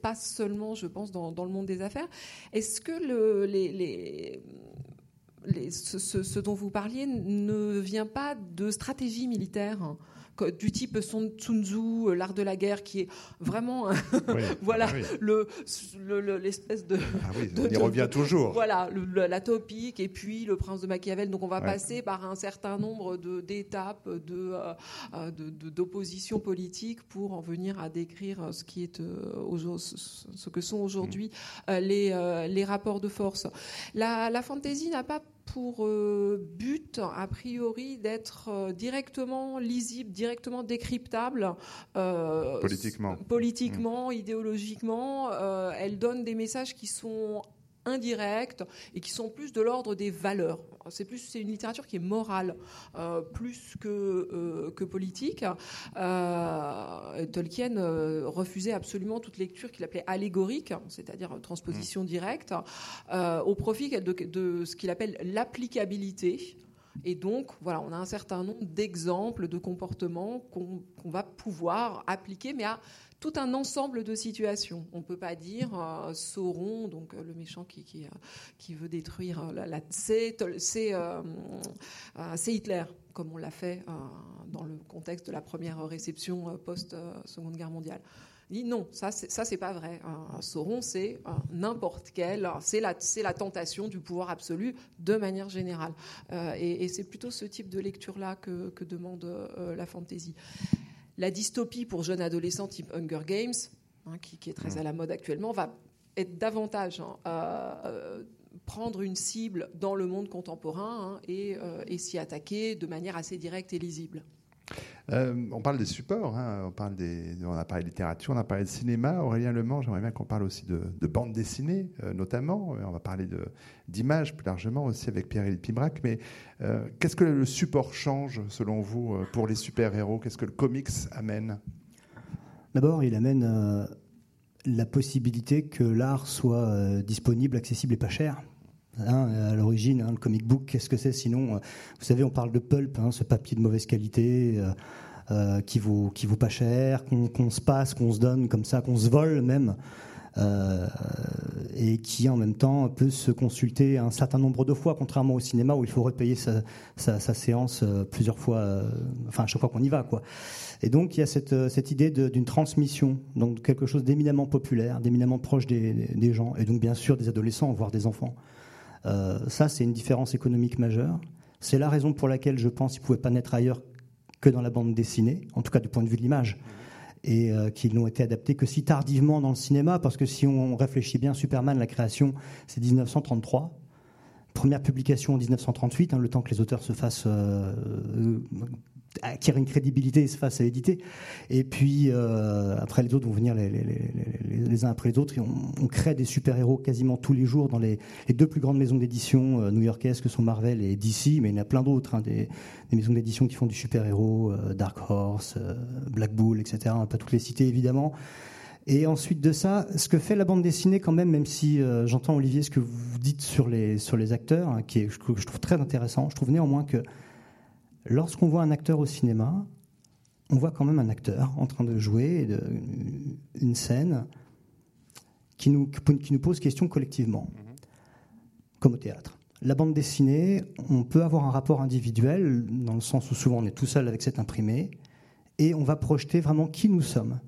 pas seulement, je pense, dans, le monde des affaires. Est-ce que ce, dont vous parliez ne vient pas de stratégie militaire du type Sun Tzu, euh, l'art de la guerre, qui est vraiment, voilà, le l'espèce de, ah on y revient toujours. Voilà, la topique et puis le prince de Machiavel. Donc on va passer par un certain nombre d'étapes de, euh, euh, d'opposition politique pour en venir à décrire ce qui est ce que sont aujourd'hui mm. les, les rapports de force. La, la fantaisie n'a pas pour euh, but, a priori, d'être euh, directement lisible, directement décryptable. Euh, politiquement. Politiquement, idéologiquement. elle donne des messages qui sont indirects et qui sont plus de l'ordre des valeurs. C'est plus c'est une littérature qui est morale euh, plus que euh, que politique. Euh, Tolkien refusait absolument toute lecture qu'il appelait allégorique, c'est-à-dire transposition mmh. directe, au profit de, de ce qu'il appelle l'applicabilité. Et donc, voilà, on a un certain nombre d'exemples de comportements qu'on va pouvoir appliquer, mais à tout un ensemble de situations. On ne peut pas dire euh, Sauron, donc euh, le méchant qui, qui, euh, veut détruire la, la c'est Hitler, comme on l'a fait dans le contexte de la première réception post-Seconde Guerre mondiale. Dit non, ça ça c'est pas vrai. Sauron c'est n'importe quel, c'est la c'est la tentation du pouvoir absolu de manière générale. et, et c'est plutôt ce type de lecture là que, que demande la fantaisie. La dystopie pour jeunes adolescents type Hunger Games, hein, qui, est très mm. à la mode actuellement, va être davantage hein, prendre une cible dans le monde contemporain hein, euh, et, s'y attaquer de manière assez directe et lisible. Euh, on parle des supports, on, parle a parlé de littérature, on a parlé de cinéma. Aurélien Le Mans, j'aimerais bien qu'on parle aussi de, bande dessinée, euh, notamment. On va parler d'images plus largement aussi avec Pierre-Élie Pibrac. Mais euh, qu'est-ce que le support change, selon vous, euh, pour les super-héros? Qu'est-ce que le comics amène? D'abord, il amène euh, la possibilité que l'art soit disponible, accessible et pas cher. Hein, à l'origine, hein, le comic book, qu'est-ce que c'est sinon Vous savez, on parle de pulp, hein, ce papier de mauvaise qualité. qui vaut qui vaut pas cher, qu'on se passe, qu'on se donne comme ça, qu'on se vole même. Euh, et qui en même temps peut se consulter un certain nombre de fois, contrairement au cinéma où il faut repayer sa, séance euh, plusieurs fois, euh, enfin à chaque fois qu'on y va. Et donc il y a cette, idée d'une transmission, donc quelque chose d'éminemment populaire, d'éminemment proche des, gens, et donc bien sûr des adolescents, voire des enfants. Ça, c'est une différence économique majeure. C'est la raison pour laquelle je pense qu'il ne pouvait pas naître ailleurs que dans la bande dessinée, en tout cas du point de vue de l'image et euh, qui n'ont été adaptés que si tardivement dans le cinéma, parce que si on réfléchit bien, Superman, la création, c'est 1933. Première publication en 1938, hein, le temps que les auteurs se fassent euh, acquérir une crédibilité et se fasse éditer. Et puis, euh, après, les autres vont venir les, uns après les autres. Et on, crée des super-héros quasiment tous les jours dans les, deux plus grandes maisons d'édition euh, new-yorkaises que sont Marvel et DC, mais il y en a plein d'autres, hein, des, maisons d'édition qui font du super-héros, euh, Dark Horse, Black Bull, etc. On toutes les citer, évidemment. Et ensuite de ça, ce que fait la bande dessinée quand même, même si j'entends Olivier ce que vous dites sur les, sur les acteurs, hein, qui est, que je trouve très intéressant, je trouve néanmoins que lorsqu'on voit un acteur au cinéma, on voit quand même un acteur en train de jouer une scène qui nous, qui nous pose question collectivement, mhm. comme au théâtre. La bande dessinée, on peut avoir un rapport individuel, dans le sens où souvent on est tout seul avec cet imprimé, et on va projeter vraiment qui nous sommes,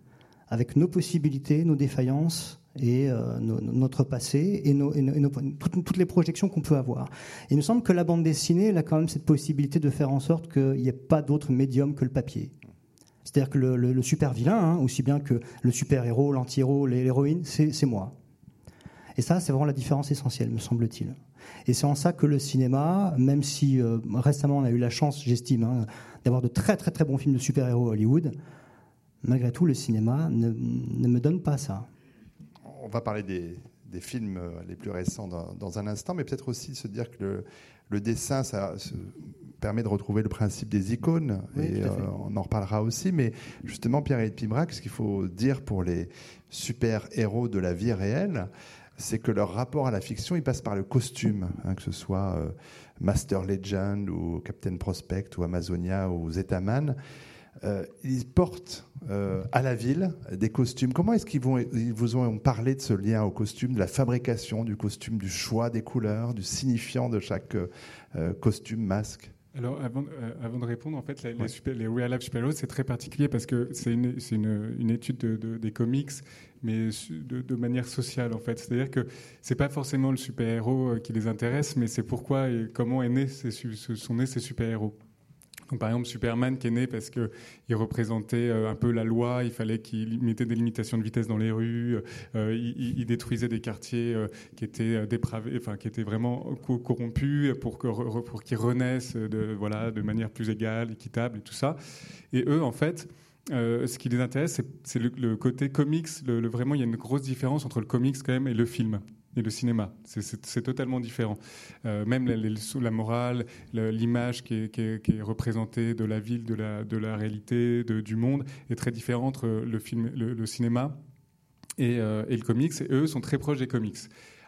avec nos possibilités, nos défaillances, et euh, notre passé et, toutes, les projections qu'on peut avoir. il me semble que la bande dessinée a quand même cette possibilité de faire en sorte qu'il n'y ait pas d'autre médium que le papier. C'est-à-dire que le, super vilain, hein, aussi bien que le super héros, l'anti-héros, l'héroïne, c'est moi. Et ça, c'est vraiment la différence essentielle, me semble-t-il. Et c'est en ça que le cinéma, même si euh, récemment on a eu la chance, j'estime, hein, d'avoir de très très très bons films de super-héros à Hollywood, malgré tout, le cinéma ne me donne pas ça on va parler des, films euh, les plus récents dans, un instant, mais peut-être aussi se dire que le, dessin, ça permet de retrouver le principe des icônes, et euh, on en reparlera aussi. Mais justement, Pierre et Pibrac, ce qu'il faut dire pour les super-héros de la vie réelle, c'est que leur rapport à la fiction, il passe par le costume, hein, que ce soit euh, Master Legend ou Captain Prospect ou Amazonia ou Zetaman. Euh, ils portent euh, à la ville des costumes. Comment est-ce qu'ils ils vous ont parlé de ce lien au costume, de la fabrication du costume, du choix des couleurs, du signifiant de chaque euh, costume, masque? Alors, avant, de répondre, en fait, les, les Real Life Superheroes, c'est très particulier parce que c'est une, une, une, étude de, des comics, mais de, manière sociale, en fait. C'est-à-dire que c'est pas forcément le super-héros qui les intéresse, mais c'est pourquoi et comment est né ces, sont nés ces super-héros par exemple, Superman qui est né parce qu'il représentait euh, un peu la loi, il fallait qu'il mettait des limitations de vitesse dans les rues, euh, il, détruisait des quartiers euh, qui étaient dépravés, enfin qui étaient vraiment corrompus pour qu'ils renaissent de voilà de manière plus égale, équitable et tout ça. Et eux, en fait. ce qui les intéresse, c'est le, côté comics. Le, vraiment, il y a une grosse différence entre le comics quand même et le film et le cinéma. C'est totalement différent. Euh, même la, morale, l'image qui, est représentée de la ville, de la, réalité, du monde, est très différente entre le, film, le, cinéma et, euh, et, le comics. Et eux sont très proches des comics.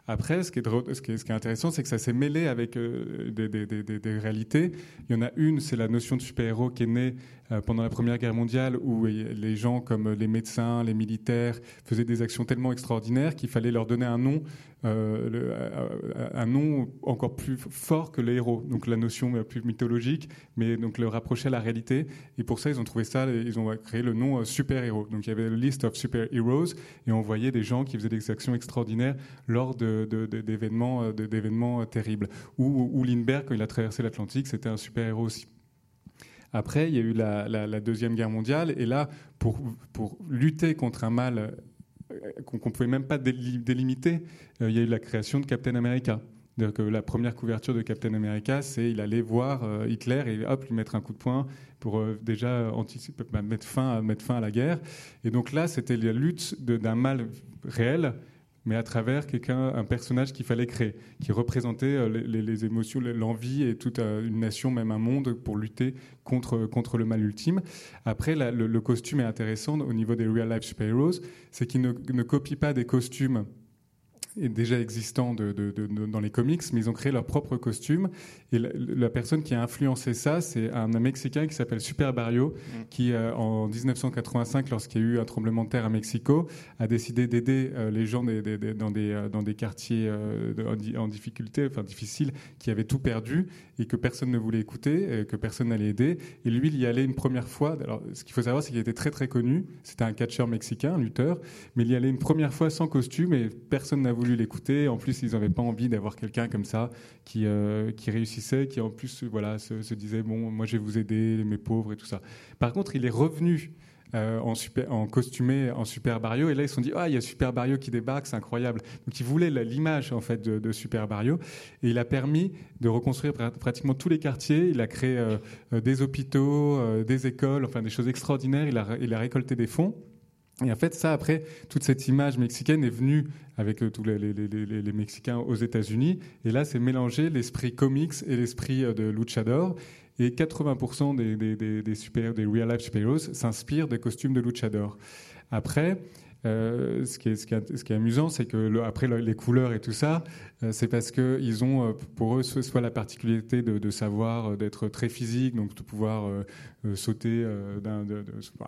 Après, ce qui est, intéressant, c'est que ça s'est mêlé avec euh, des, réalités. Il y en a une, c'est la notion de super-héros qui est née euh, pendant la Première Guerre mondiale, où les gens comme les médecins, les militaires faisaient des actions tellement extraordinaires qu'il fallait leur donner un nom, euh, un nom encore plus fort que les héros. Donc la notion plus mythologique, mais donc le rapprocher à la réalité. Et pour ça, ils ont trouvé ça, ils ont créé le nom super-héros. Donc il y avait le list of super heroes, et on voyait des gens qui faisaient des actions extraordinaires lors d'événements terribles. Ou, ou Lindbergh, quand il a traversé l'Atlantique, c'était un super-héros aussi. Après, il y a eu la, Deuxième Guerre mondiale, et là, pour, pour lutter contre un mal euh, qu'on ne pouvait même pas délimiter, euh, il y a eu la création de Captain America. La première couverture de Captain America, c'est il allait voir euh, Hitler et hop, lui mettre un coup de poing pour déjà bah, mettre, fin mettre fin à la guerre. Et donc là, c'était la lutte d'un mal réel mais à travers quelqu'un, un personnage qu'il fallait créer, qui représentait euh, les, émotions, l'envie et toute euh, une nation, même un monde, pour lutter contre, contre le mal ultime. Après, le, costume est intéressant au niveau des real life superheroes, c'est qu'il ne, ne copie pas des costumes déjà existants dans les comics, mais ils ont créé leur propre costume. Et la, personne qui a influencé ça, c'est un, Mexicain qui s'appelle Super Barrio, mm. qui euh, en 1985, lorsqu'il y a eu un tremblement de terre à Mexico, a décidé d'aider euh, les gens des, dans, des, euh, dans des quartiers en, difficulté, enfin difficiles, qui avaient tout perdu et que personne ne voulait écouter, que personne n'allait aider. Et lui, il y allait une première fois. Alors, ce qu'il faut savoir, c'est qu'il était très très connu. C'était un catcheur mexicain, un lutteur, mais il y allait une première fois sans costume et personne n'a voulu l'écouter. En plus, ils n'avaient pas envie d'avoir quelqu'un comme ça qui, qui réussissait, qui en plus voilà, se, se disait Bon, moi je vais vous aider, mes pauvres et tout ça. Par contre, il est revenu euh, en, super, en costumé en Super Barrio. Et là, ils se sont dit, ah, il y a Super Barrio qui débarque, c'est incroyable. Donc, ils voulaient l'image, en fait, de, Super Barrio. Et il a permis de reconstruire pratiquement tous les quartiers. Il a créé euh, euh, des hôpitaux, des écoles, enfin, des choses extraordinaires. Il il a récolté des fonds. Et en fait, ça, après, toute cette image mexicaine est venue avec tous les, Mexicains aux États-Unis. Et là, c'est mélangé l'esprit comics et l'esprit de luchador. Et 80% des, super, des real-life super-héros s'inspirent des costumes de luchador. Après, euh, ce, qui est, ce, qui ce, qui est, amusant, c'est que après les couleurs et tout ça, euh, c'est parce que ils ont euh, pour eux soit la particularité de, savoir euh, d'être très physique, donc de pouvoir euh, sauter d'un.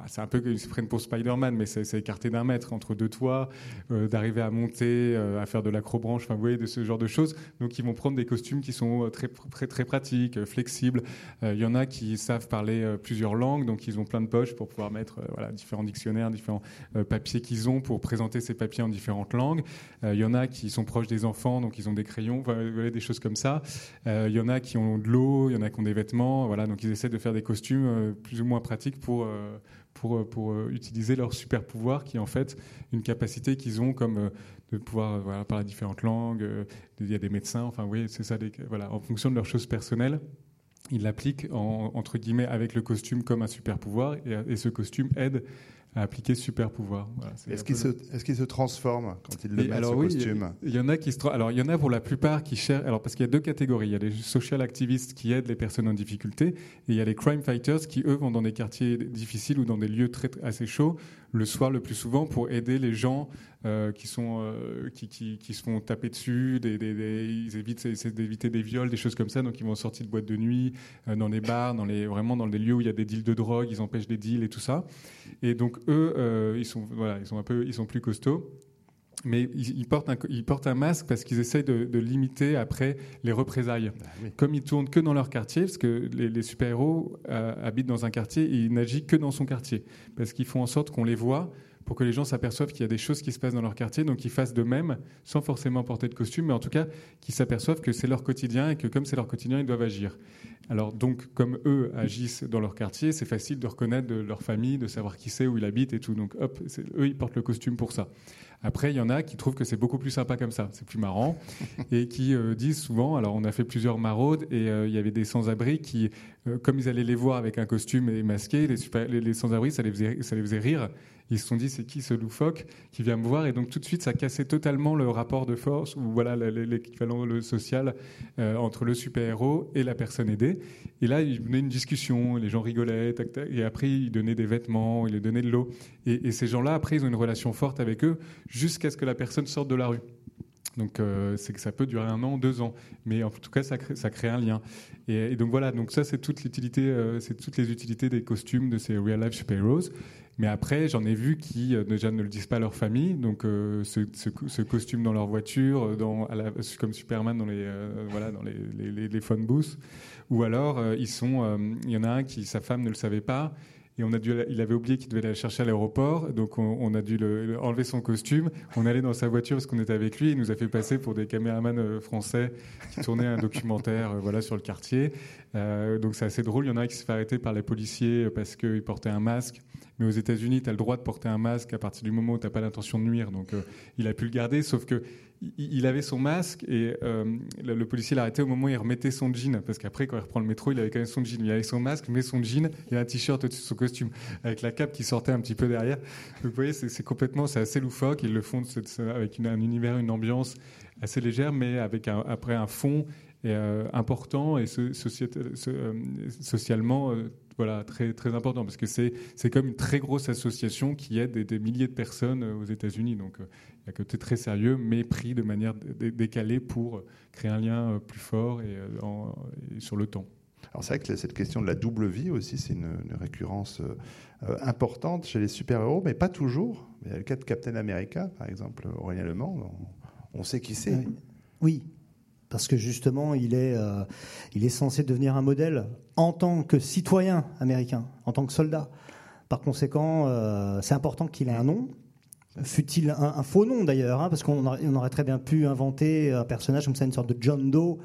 C'est un peu qu'ils se prennent pour Spider-Man, mais c'est écarté d'un mètre entre deux toits, d'arriver à monter, à faire de l'acrobranche, enfin vous voyez de ce genre de choses. Donc ils vont prendre des costumes qui sont très très pratiques, flexibles. Il y en a qui savent parler plusieurs langues, donc ils ont plein de poches pour pouvoir mettre voilà différents dictionnaires, différents papiers qu'ils pour présenter ces papiers en différentes langues. Euh, il y en a qui sont proches des enfants, donc ils ont des crayons, voilà, des choses comme ça. Euh, il y en a qui ont de l'eau, il y en a qui ont des vêtements, voilà, donc ils essaient de faire des costumes euh, plus ou moins pratiques pour pour, pour utiliser leur super pouvoir, qui est en fait une capacité qu'ils ont comme de pouvoir parler différentes langues. il y a des médecins, enfin oui, c'est ça. voilà, en fonction de leurs choses personnelles, ils l'appliquent entre guillemets avec le costume comme un super pouvoir, et, et ce costume aide à appliquer super pouvoir. est-ce qu'il se, est qu se, transforme quand il le met alors, ce costume? Il y en a qui se alors il y en a pour la plupart qui cherchent alors parce qu'il y a deux catégories. Il y a les social activistes qui aident les personnes en difficulté et il y a les crime fighters qui eux vont dans des quartiers difficiles ou dans des lieux très assez chauds le soir le plus souvent pour aider les gens euh, qui sont euh, qui, qui, qui, se font taper dessus, des, des, des, ils évitent d'éviter des viols, des choses comme ça. Donc ils vont sortir de boîtes de nuit, euh, dans les bars, dans les vraiment dans des lieux où il y a des deals de drogue, ils empêchent des deals et tout ça. Et donc eux, ils sont voilà, ils sont un peu, ils sont plus costauds. Mais ils, portent un, ils portent un masque parce qu'ils essayent de, de, limiter après les représailles. Bah Comme ils tournent que dans leur quartier, parce que les, les super-héros habitent dans un quartier et ils n'agissent que dans son quartier, parce qu'ils font en sorte qu'on les voit pour que les gens s'aperçoivent qu'il y a des choses qui se passent dans leur quartier, donc qu'ils fassent de même, sans forcément porter de costume, mais en tout cas qu'ils s'aperçoivent que c'est leur quotidien et que comme c'est leur quotidien, ils doivent agir. Alors donc, comme eux agissent dans leur quartier, c'est facile de reconnaître de leur famille, de savoir qui c'est, où ils habitent et tout. Donc hop, eux, ils portent le costume pour ça. Après, il y en a qui trouvent que c'est beaucoup plus sympa comme ça, c'est plus marrant, et qui euh, disent souvent, alors on a fait plusieurs maraudes, et euh, il y avait des sans-abri qui, euh, comme ils allaient les voir avec un costume et masqué, les, les, sans-abri, ça les faisait rire. Ils se sont dit, c'est qui ce loufoque qui vient me voir? Et donc tout de suite, ça cassait totalement le rapport de force, ou voilà l'équivalent social entre le super-héros et la personne aidée. Et là, il venait une discussion, les gens rigolaient, et après, ils donnaient des vêtements, ils leur donnaient de l'eau. Et, et ces gens-là, après, ils ont une relation forte avec eux jusqu'à ce que la personne sorte de la rue. Donc euh, c'est que ça peut durer un an, deux ans, mais en tout cas ça crée, ça crée un lien. Et, donc voilà, donc ça c'est toute l'utilité, euh, c'est toutes les utilités des costumes de ces real life super-heroes. Mais après, j'en ai vu qui euh, déjà ne le disent pas à leur famille, donc ce, ce, costume dans leur voiture, dans, comme Superman dans les voilà dans les, phone booths, ou alors ils sont, il y en a un qui sa femme ne le savait pas et on a dû, il avait oublié qu'il devait aller chercher à l'aéroport, donc on, a dû le, enlever son costume. On allait dans sa voiture parce qu'on était avec lui. Il nous a fait passer pour des caméramans euh, français qui tournaient un documentaire, euh, voilà, sur le quartier. Euh, donc c'est assez drôle. Il y en a un qui s'est fait arrêter par les policiers parce qu'il portait un masque. Mais aux États-Unis, tu as le droit de porter un masque à partir du moment où tu n'as pas l'intention de nuire. Donc il a pu le garder, sauf que il avait son masque et euh, le, policier l'a arrêté au moment où il remettait son jean. Parce qu'après, quand il reprend le métro, il avait quand même son jean. Il avait son masque, mais son jean et un t-shirt au-dessus de son costume, avec la cape qui sortait un petit peu derrière. Vous voyez, c'est complètement, c'est assez loufoque. Ils le font avec un univers, une ambiance assez légère, mais avec après un fond euh, important et euh, socialement voilà, très, très important parce que c'est, c'est comme une très grosse association qui aide des, milliers de personnes euh, aux États-Unis. Donc euh, il y a un côté très sérieux, mais pris de manière décalée pour créer un lien euh, plus fort et, sur le temps. Alors c'est vrai que cette question de la double vie aussi, c'est une, récurrence importante chez les super-héros, mais pas toujours. Il y a le cas de Captain America, par exemple, Aurélien Le Mans, on, sait qui c'est. Oui, parce que justement, il est, euh, il est censé devenir un modèle en tant que citoyen américain, en tant que soldat. Par conséquent, euh, c'est important qu'il ait un nom. Fut-il un, faux nom d'ailleurs, hein, parce qu'on aurait, très bien pu inventer un personnage comme ça, une sorte de John Doe,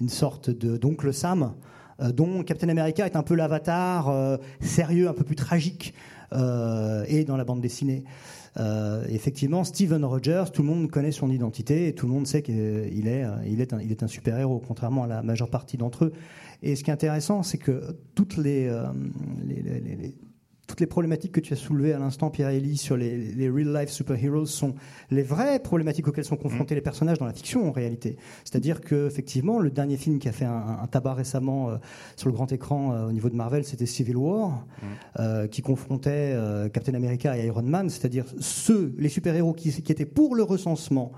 une sorte d'oncle Sam, euh, dont Captain America est un peu l'avatar sérieux, un peu plus tragique, et dans la bande dessinée. Euh, effectivement, Steven Rogers, tout le monde connaît son identité et tout le monde sait qu'il est, un, il est un super-héros, contrairement à la majeure partie d'entre eux. Et ce qui est intéressant, c'est que toutes les, euh, toutes les problématiques que tu as soulevées à l'instant, Pierre-Élie, sur les, les real-life superheroes sont les vraies problématiques auxquelles sont confrontés mm. les personnages dans la fiction, en réalité. C'est-à-dire que, effectivement, le dernier film qui a fait un, tabac récemment euh, sur le grand écran euh, au niveau de Marvel, c'était Civil War, mm. euh, qui confrontait Captain America et Iron Man, c'est-à-dire ceux, les super-héros qui, qui, étaient pour le recensement,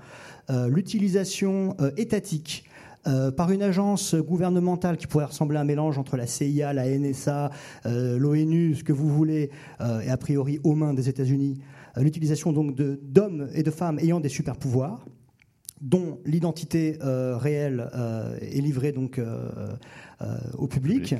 l'utilisation étatique euh, par une agence gouvernementale qui pourrait ressembler à un mélange entre la CIA, la NSA, euh, l'ONU, ce que vous voulez, euh, et a priori aux mains des États-Unis, l'utilisation donc d'hommes et de femmes ayant des super pouvoirs dont l'identité réelle est livrée donc au public,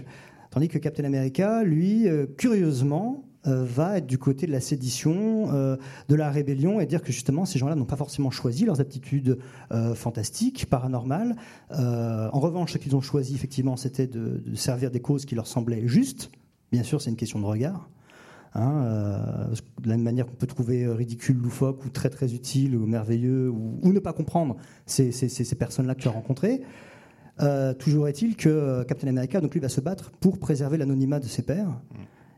tandis que Captain America, lui, curieusement, va être du côté de la sédition, euh, de la rébellion, et dire que justement ces gens-là n'ont pas forcément choisi leurs aptitudes euh, fantastiques, paranormales. en revanche, ce qu'ils ont choisi, effectivement, c'était de, servir des causes qui leur semblaient justes. Bien sûr, c'est une question de regard. Hein, de la même manière qu'on peut trouver ridicule, loufoque, ou très très utile, ou merveilleux, ou, ne pas comprendre ces, personnes-là que tu as rencontrées. toujours est-il que Captain America, donc lui, va se battre pour préserver l'anonymat de ses pairs.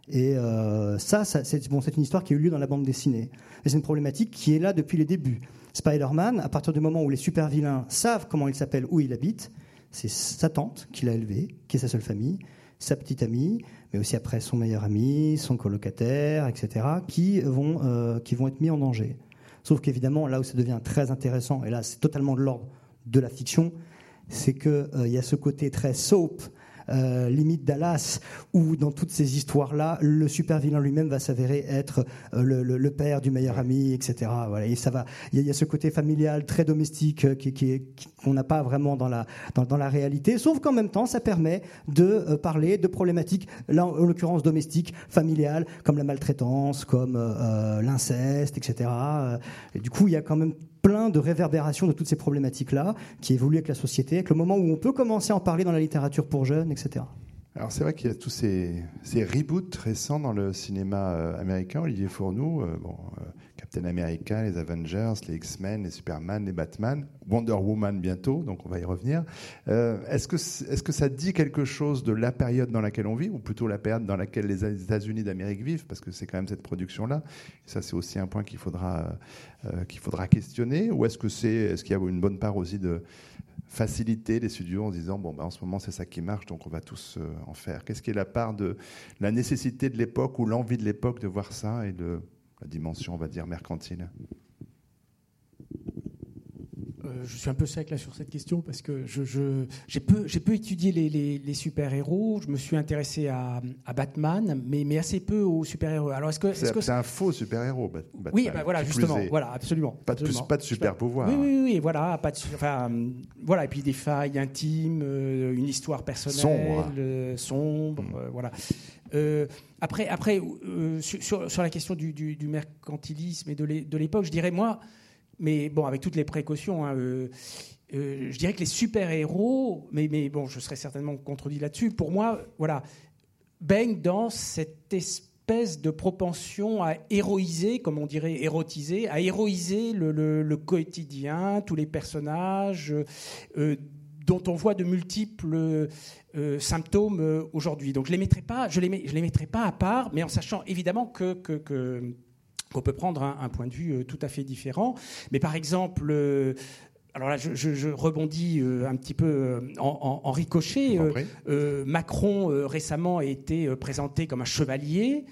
Et euh, ça, c'est une histoire qui a eu lieu dans la bande dessinée. C'est une problématique qui est là depuis les débuts. Spider-Man, à partir du moment où les super-vilains savent comment il s'appelle, où il habite, c'est sa tante qui l'a élevé, qui est sa seule famille, sa petite amie, mais aussi après son meilleur ami, son colocataire, etc., qui vont, euh, qui vont être mis en danger. Sauf qu'évidemment, là où ça devient très intéressant, et là c'est totalement de l'ordre de la fiction, c'est qu'il euh, y a ce côté très soap euh, limite Dallas, où dans toutes ces histoires-là, le super vilain lui-même va s'avérer être euh, le, père du meilleur ami, etc. Voilà, et ça va. Il y, a ce côté familial très domestique euh, qui, qu'on n'a pas vraiment dans la dans, la réalité. Sauf qu'en même temps, ça permet de parler de problématiques, là en, l'occurrence domestiques, familiales, comme la maltraitance, comme l'inceste, etc. Et du coup, il y a quand même plein de réverbérations de toutes ces problématiques-là qui évoluent avec la société, avec le moment où on peut commencer à en parler dans la littérature pour jeunes, etc. Alors c'est vrai qu'il y a tous ces, reboots récents dans le cinéma euh, américain. Olivier Fournou, euh, bon, euh, Captain America, les Avengers, les X-Men, les Superman, les Batman, Wonder Woman bientôt, donc on va y revenir. est-ce que est-ce que ça dit quelque chose de la période dans laquelle on vit, ou plutôt la période dans laquelle les États-Unis d'Amérique vivent, parce que c'est quand même cette production-là. Ça c'est aussi un point qu'il faudra qu'il faudra questionner, ou est-ce que c'est est-ce qu'il y a une bonne part aussi de faciliter les studios en disant bon ben en ce moment c'est ça qui marche donc on va tous euh, en faire. Qu'est-ce qui est la part de la nécessité de l'époque ou l'envie de l'époque de voir ça et de la dimension on va dire mercantile euh, je suis un peu sec là sur cette question parce que j'ai je, j'ai peu, peu, étudié les, les, super-héros. Je me suis intéressé à, à, Batman, mais, mais assez peu aux super-héros. Alors est-ce que c'est -ce un faux super-héros Batman Oui, bah voilà, justement, voilà, absolument. Pas de, absolument. pas de super pouvoir. Oui, oui, oui, voilà, pas de, enfin, voilà, et puis des failles intimes, euh, une histoire personnelle sombre, euh, sombre mm. voilà. Après, après sur, sur, la question du, du, mercantilisme et de l'époque, je dirais moi mais bon, avec toutes les précautions. Hein, euh, euh, je dirais que les super-héros, mais, mais bon, je serais certainement contredit là-dessus. Pour moi, voilà, baignent dans cette espèce de propension à héroïser, comme on dirait érotiser, à héroïser le, quotidien, tous les personnages. Euh, dont on voit de multiples symptômes aujourd'hui. Donc je les mettrai pas, les, mettrai pas à part, mais en sachant évidemment que, que, que on peut prendre un, point de vue euh, tout à fait différent. Mais par exemple, euh, alors là, je, rebondis euh, un petit peu euh, en, ricochet. Euh, Macron récemment a été présenté comme un chevalier.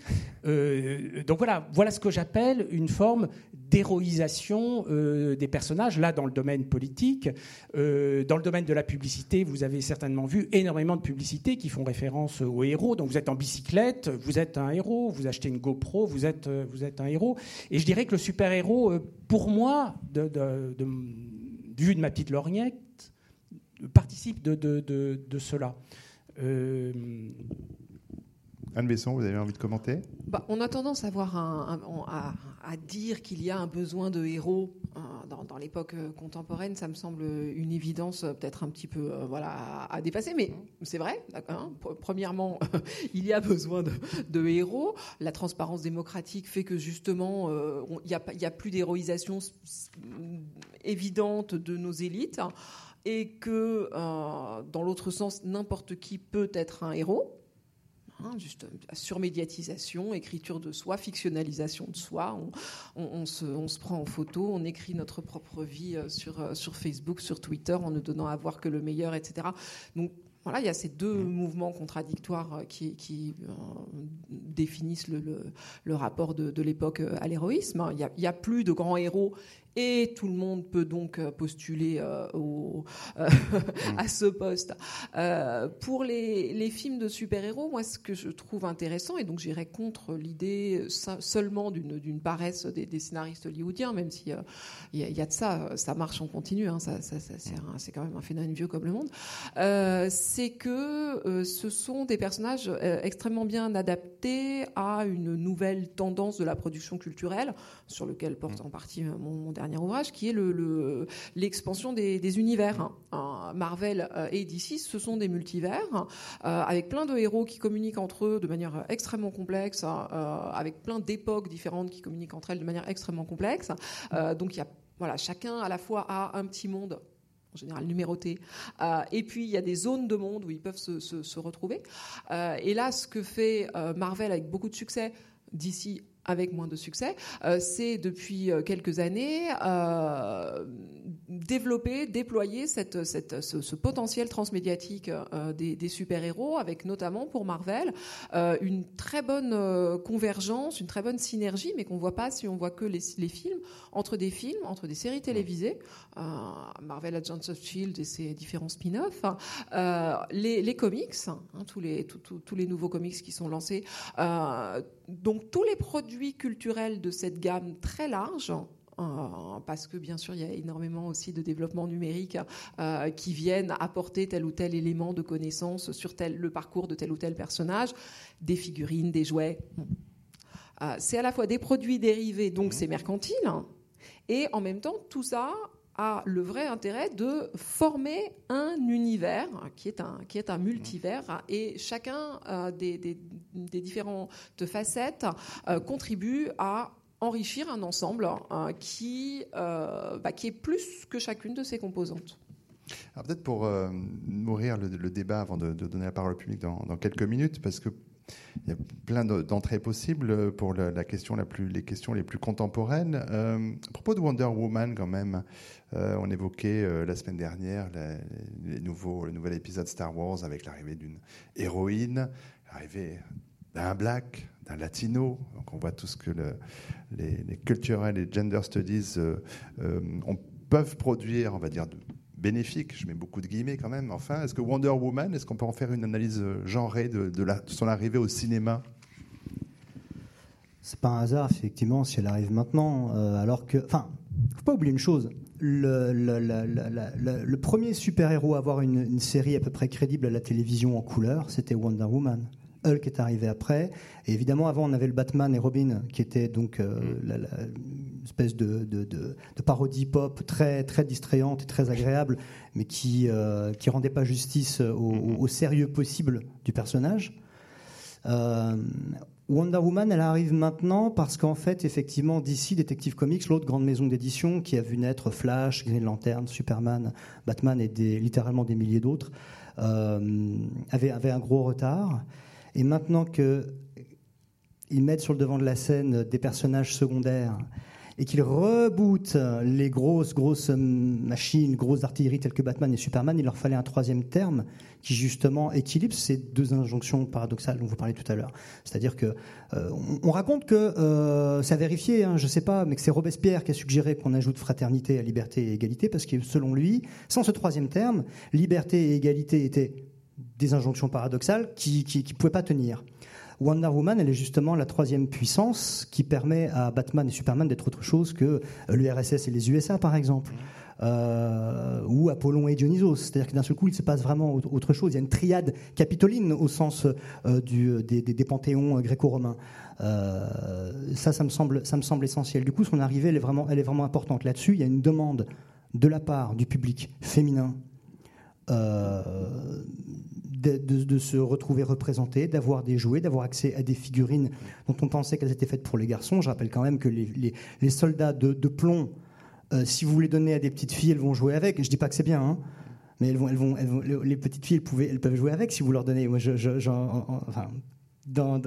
donc voilà, voilà ce que j'appelle une forme d'héroïsation des personnages. Là, dans le domaine politique, dans le domaine de la publicité, vous avez certainement vu énormément de publicités qui font référence aux héros. Donc vous êtes en bicyclette, vous êtes un héros. Vous achetez une GoPro, vous êtes, vous êtes un héros. Et je dirais que le super héros, pour moi, de, de, de vu de ma petite lorgnette, participe de, de, de, cela. Euh, Anne Besson, vous avez envie de commenter? Bah, On a tendance à, avoir un, à, dire qu'il y a un besoin de héros euh, dans, l'époque euh, contemporaine. Ça me semble une évidence peut-être un petit peu voilà, à, dépasser, mais c'est vrai. Hein. premièrement, il y a besoin de, héros. La transparence démocratique fait que justement, il n'y a, plus d'héroïsation évidente de nos élites et que, euh, dans l'autre sens, n'importe qui peut être un héros. Hein, juste surmédiatisation, écriture de soi, fictionnalisation de soi. On, se, on, se, prend en photo, on écrit notre propre vie euh, sur, euh, sur Facebook, sur Twitter, en ne donnant à voir que le meilleur, etc. Donc voilà, il y a ces deux mouvements contradictoires qui, définissent le, le, rapport de, de l'époque à l'héroïsme. Il n'y a, a, plus de grands héros et tout le monde peut donc euh, postuler euh, au, euh, à ce poste. pour les, les, films de super-héros, moi, ce que je trouve intéressant, et donc j'irai contre l'idée seulement d'une paresse des, scénaristes hollywoodiens, même s'il il y, a de ça, ça marche en continu, hein, ça, ça, c'est quand même un phénomène vieux comme le monde, c'est que ce sont des personnages extrêmement bien adaptés à une nouvelle tendance de la production culturelle, sur lequel porte en partie mon, mon dernier ouvrage, qui est l'expansion le, des, univers. Hein. Marvel euh, et DC, ce sont des multivers, euh, avec plein de héros qui communiquent entre eux de manière extrêmement complexe, hein, euh, avec plein d'époques différentes qui communiquent entre elles de manière extrêmement complexe. donc y a, voilà, chacun à la fois a un petit monde en général numéroté. et puis il y a des zones de monde où ils peuvent se, se retrouver. et là, ce que fait Marvel avec beaucoup de succès, d'ici avec moins de succès, euh, c'est depuis euh, quelques années euh, développer, déployer cette, ce, potentiel transmédiatique des, super-héros, avec notamment pour Marvel une très bonne convergence, une très bonne synergie, mais qu'on ne voit pas si on voit que les, films, entre des films, entre des séries télévisées, Marvel Agents of Shield et ses différents spin-offs, les, comics, hein, tous, les, tous les nouveaux comics qui sont lancés, donc tous les produits culturels de cette gamme très large, euh, parce que bien sûr il y a énormément aussi de développement numérique euh, qui viennent apporter tel ou tel élément de connaissance sur tel, le parcours de tel ou tel personnage, des figurines, des jouets. Euh, c'est à la fois des produits dérivés, donc c'est mercantile, et en même temps tout ça a le vrai intérêt de former un univers qui est un, qui est un multivers et chacun euh, des, des, différentes facettes euh, contribue à enrichir un ensemble euh, qui, bah, qui est plus que chacune de ses composantes. Alors peut-être pour mourir le, débat avant de, donner la parole au public dans, dans quelques minutes, parce que il y a plein d'entrées possibles pour la, question la les questions les plus contemporaines. Euh, à propos de Wonder Woman, quand même, euh, on évoquait euh, la semaine dernière les, nouveaux, le nouvel épisode Star Wars avec l'arrivée d'une héroïne, l'arrivée d'un black, d'un latino. Donc on voit tout ce que le, les, les culturels et gender studies on, peuvent produire, on va dire, de, bénéfique, je mets beaucoup de guillemets quand même. Enfin, est-ce que Wonder Woman, est-ce qu'on peut en faire une analyse euh, genrée de, son arrivée au cinéma? C'est pas un hasard, effectivement, si elle arrive maintenant. Euh, alors que, enfin, faut pas oublier une chose. Le, premier super-héros à avoir une, série à peu près crédible à la télévision en couleur, c'était Wonder Woman. Hulk est arrivé après. Et évidemment, avant, on avait le Batman et Robin, qui était donc euh, mm. la, espèce de, de, parodie pop très, très distrayante et très agréable, mais qui ne qui rendait pas justice au, sérieux possible du personnage. Euh, Wonder Woman, elle arrive maintenant parce qu'en fait, effectivement, DC, Detective Comics, l'autre grande maison d'édition qui a vu naître Flash, Green Lantern, Superman, Batman et des, littéralement des milliers d'autres, euh, avait, avait un gros retard. Et maintenant qu'ils mettent sur le devant de la scène des personnages secondaires et qu'il reboot les grosses, grosses machines, grosses artilleries telles que Batman et Superman, il leur fallait un troisième terme qui justement équilibre ces deux injonctions paradoxales dont vous parlez tout à l'heure. C'est-à-dire que euh, on, raconte que c'est à vérifier, hein, je ne sais pas, mais que c'est Robespierre qui a suggéré qu'on ajoute fraternité à liberté et égalité parce que selon lui, sans ce troisième terme, liberté et égalité étaient des injonctions paradoxales qui ne pouvaient pas tenir. Wonder Woman, elle est justement la troisième puissance qui permet à Batman et Superman d'être autre chose que l'URSS et les USA, par exemple. Euh, ou Apollon et Dionysos. C'est-à-dire que d'un seul coup, il se passe vraiment autre chose. Il y a une triade capitoline au sens euh, du, des, panthéons gréco-romains. Euh, ça, ça me, semble, ça me semble essentiel. Du coup, son arrivée, elle est vraiment importante. Là-dessus, il y a une demande de la part du public féminin de, se retrouver représenté, d'avoir des jouets, d'avoir accès à des figurines dont on pensait qu'elles étaient faites pour les garçons. Je rappelle quand même que les, soldats de, plomb, euh, si vous les donnez à des petites filles, elles vont jouer avec. Je dis pas que c'est bien, hein, mais elles vont, elles vont, les petites filles, elles, pouvaient, elles peuvent jouer avec si vous leur donnez. Moi, je, enfin, dans,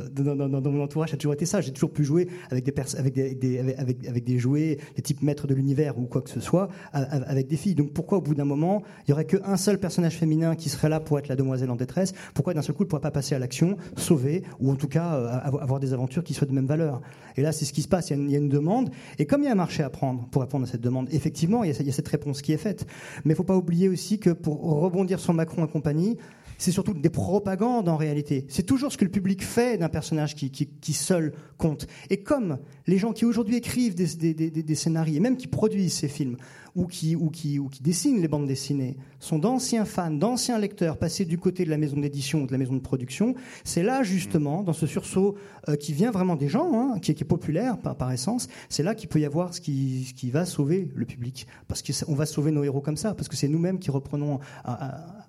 mon entourage, ça a toujours été ça. J'ai toujours pu jouer avec des, avec des, avec, avec, des jouets, des types maîtres de l'univers ou quoi que ce soit, avec des filles. Donc pourquoi au bout d'un moment, il y aurait qu'un seul personnage féminin qui serait là pour être la demoiselle en détresse? Pourquoi d'un seul coup, il ne pourrait pas passer à l'action, sauver, ou en tout cas euh, avoir des aventures qui soient de même valeur? Et là, c'est ce qui se passe. Il y, a une, demande. Et comme il y a un marché à prendre pour répondre à cette demande, effectivement, il y a, il y a cette réponse qui est faite. Mais il ne faut pas oublier aussi que pour rebondir sur Macron et compagnie, c'est surtout des propagandes en réalité. C'est toujours ce que le public fait d'un personnage qui, seul compte. Et comme les gens qui aujourd'hui écrivent des, scénarios, et même qui produisent ces films, ou qui, ou, qui, ou qui dessinent les bandes dessinées sont d'anciens fans, d'anciens lecteurs passés du côté de la maison d'édition ou de la maison de production, c'est là justement, dans ce sursaut euh, qui vient vraiment des gens, hein, qui, est populaire par, essence, c'est là qu'il peut y avoir ce qui, ce qui va sauver le public. Parce qu'on va sauver nos héros comme ça, parce que c'est nous-mêmes qui reprenons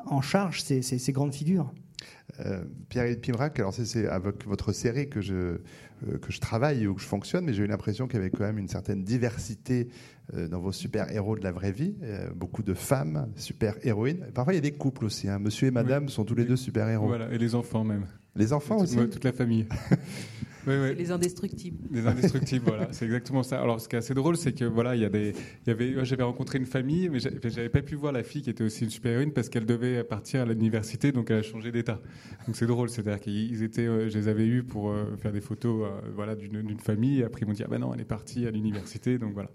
en charge ces, ces, grandes figures. Euh, Pierre Pimrac, alors c'est avec votre série que je, euh, que je travaille ou que je fonctionne, mais j'ai eu l'impression qu'il y avait quand même une certaine diversité euh, dans vos super-héros de la vraie vie. Euh, beaucoup de femmes, super-héroïnes. Parfois, il y a des couples aussi. Hein. Monsieur et madame sont tous les deux super-héros. Voilà, et les enfants même. Les enfants aussi Toute la famille. Les indestructibles. Les indestructibles, voilà, c'est exactement ça. Alors, ce qui est assez drôle, c'est que voilà, il y a des, il y avait, j'avais rencontré une famille, mais j'avais pas pu voir la fille qui était aussi une super-héroïne parce qu'elle devait partir à l'université, donc elle a changé d'état. Donc c'est drôle, c'est-à-dire qu'ils étaient, euh, je les avais eus pour faire des photos, voilà, d'une famille. Et après, ils m'ont dit ah ben non, elle est partie à l'université, donc voilà.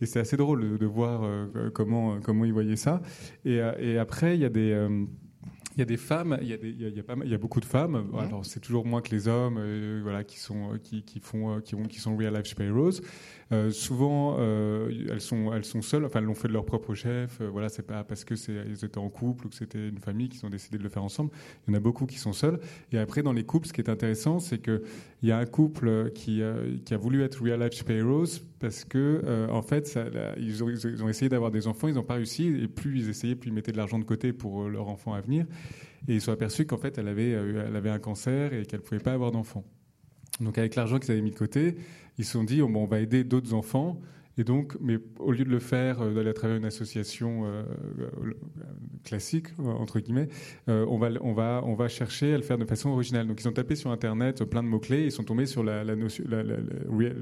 Et c'est assez drôle de, voir euh, comment, comment ils voyaient ça. Et, euh, et après, il y a des euh, il y a des femmes, il y a, des, il y a, pas, il y a beaucoup de femmes. Alors c'est toujours moins que les hommes, voilà, qui sont qui, qui font qui, ont, qui sont real life superheroes. Euh, souvent, euh, elles sont seules. Enfin, elles l'ont fait de leur propre chef. Euh, voilà, c'est pas parce que c'est ils étaient en couple ou que c'était une famille qu'ils ont décidé de le faire ensemble. Il y en a beaucoup qui sont seuls. Et après, dans les couples, ce qui est intéressant, c'est que il y a un couple qui a voulu être real life superheroes parce que en fait, ils, ont, essayé d'avoir des enfants, ils n'ont pas réussi. Et plus ils essayaient, plus ils mettaient de l'argent de côté pour leur enfant à venir. Et ils sont aperçus qu'en fait, elle avait, elle avait un cancer et qu'elle ne pouvait pas avoir d'enfant. Donc avec l'argent qu'ils avaient mis de côté, ils se sont dit oh, bon, on va aider d'autres enfants. Et donc, mais au lieu de le faire euh, d'aller à travers une association euh, euh, classique entre guillemets, on va on va on va chercher à le faire de façon originale. Donc ils ont tapé sur internet plein de mots clés, ils sont tombés sur la, notion,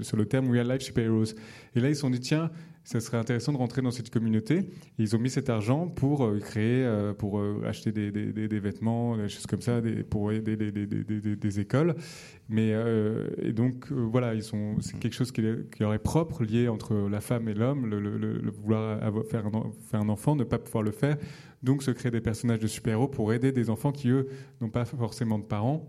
sur le terme real life superheroes. Et là ils se sont dit tiens ça serait intéressant de rentrer dans cette communauté. ils ont mis cet argent pour euh, créer, euh, pour euh, acheter des, vêtements, des choses comme ça, pour aider des, écoles. Mais donc voilà, c'est quelque chose qui, leur est propre, lié entre la femme et l'homme, le, vouloir faire, un, enfant, ne pas pouvoir le faire. Donc se créer des personnages de super-héros pour aider des enfants qui eux n'ont pas forcément de parents.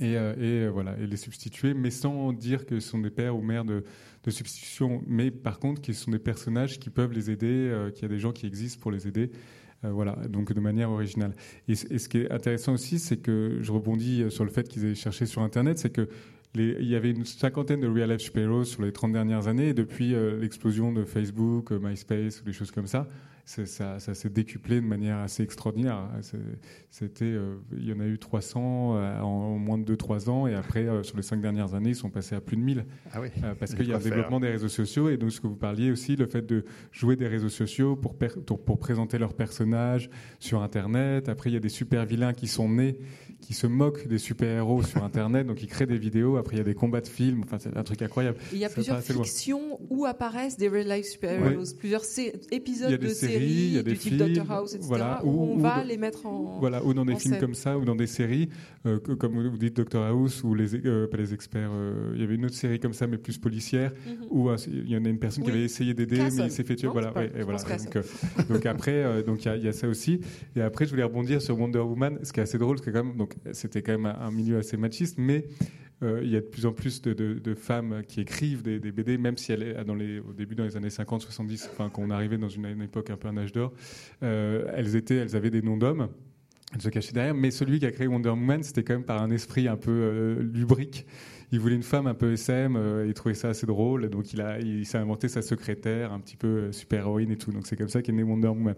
Et, voilà, et les substituer, mais sans dire que ce sont des pères ou mères de, de substitution, mais par contre, qui sont des personnages qui peuvent les aider, euh, qu'il y a des gens qui existent pour les aider. Euh, voilà, donc de manière originale. Et, ce qui est intéressant aussi, c'est que je rebondis sur le fait qu'ils aient cherché sur Internet, c'est que il y avait une cinquantaine de real life superheroes sur les 30 dernières années, et depuis euh, l'explosion de Facebook, MySpace, ou des choses comme ça, ça, s'est décuplé de manière assez extraordinaire. C'était, euh, il y en a eu 300 euh, en moins de 2-3 ans, et après, euh, sur les 5 dernières années, ils sont passés à plus de 1000. Ah oui, parce qu'il y a un développement des réseaux sociaux, et donc ce que vous parliez aussi, le fait de jouer des réseaux sociaux pour, pour présenter leurs personnages sur Internet. Après, il y a des super vilains qui sont nés qui se moquent des super-héros sur Internet, donc ils créent des vidéos, après il y a des combats de films, enfin c'est un truc incroyable. Il y a plusieurs fictions où apparaissent des real-life super-héros, plusieurs épisodes de séries, du type Doctor House, etc., voilà, où, on va les mettre en Voilà, ou dans des films comme ça, ou dans des séries, euh, comme vous dites Doctor House, ou les, euh, pas les experts, euh, il y avait une autre série comme ça, mais plus policière, mhm. où il y en a une personne qui avait essayé d'aider, mais il s'est fait tuer. voilà, et voilà. Donc, donc, après, donc il y, y, a ça aussi. Et après, je voulais rebondir sur Wonder Woman, ce qui est assez drôle, c'est quand même, donc c'était quand même un, milieu assez machiste, mais euh, il y a de plus en plus de, femmes qui écrivent des, BD, même si elle est dans les, au début dans les années 50, 70, enfin, quand on arrivait dans une, époque un peu un âge d'or, euh, elles, étaient, elles avaient des noms d'hommes. Elles se cachaient derrière, mais celui qui a créé Wonder Woman, c'était quand même par un esprit un peu euh, lubrique. Il voulait une femme un peu SM, il trouvait ça assez drôle, donc il, a, il s'est inventé sa secrétaire, un petit peu super-héroïne et tout. Donc c'est comme ça qu'est né Wonder Woman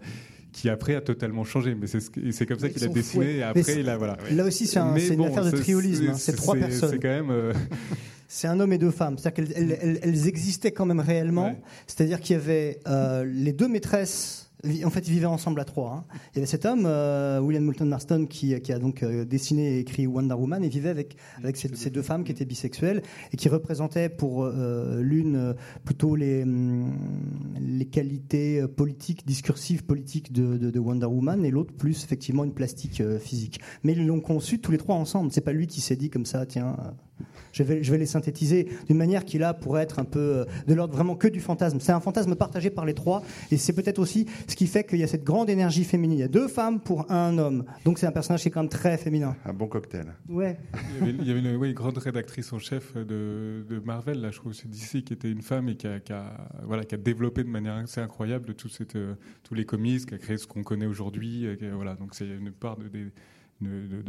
qui après a totalement changé. Mais c'est comme ça qu'il a dessiné et après il a voilà. Là aussi c'est un, une affaire de triolisme. Hein. C'est trois personnes. C'est quand même. Euh, c'est un homme et deux femmes. C'est-à-dire qu'elles elles, existaient quand même réellement. C'est-à-dire qu'il y avait euh, les deux maîtresses en fait, ils vivaient ensemble à trois. Hein. Il y avait cet homme, euh, William Moulton Marston, qui, a donc euh, dessiné et écrit Wonder Woman, et vivait avec, avec ces, deux femmes qui étaient bisexuelles et qui représentaient pour euh, l'une plutôt les, hum, les qualités politiques, discursives politiques de, Wonder Woman, et l'autre plus effectivement une plastique physique. Mais ils l'ont conçu tous les trois ensemble. C'est pas lui qui s'est dit comme ça, tiens. Je vais, je vais les synthétiser d'une manière qui là pourrait être un peu euh, de l'ordre vraiment que du fantasme. C'est un fantasme partagé par les trois et c'est peut-être aussi ce qui fait qu'il y a cette grande énergie féminine. Il y a deux femmes pour un homme. Donc c'est un personnage qui est quand même très féminin. Un bon cocktail. Ouais. Il y avait, une, grande rédactrice en chef de, de, Marvel, là, je trouve, c'est DC, qui était une femme et qui a, qui a, voilà, qui a développé de manière assez incroyable tout cette, euh, tous les comics, qui a créé ce qu'on connaît aujourd'hui. Voilà, donc c'est une part de, de,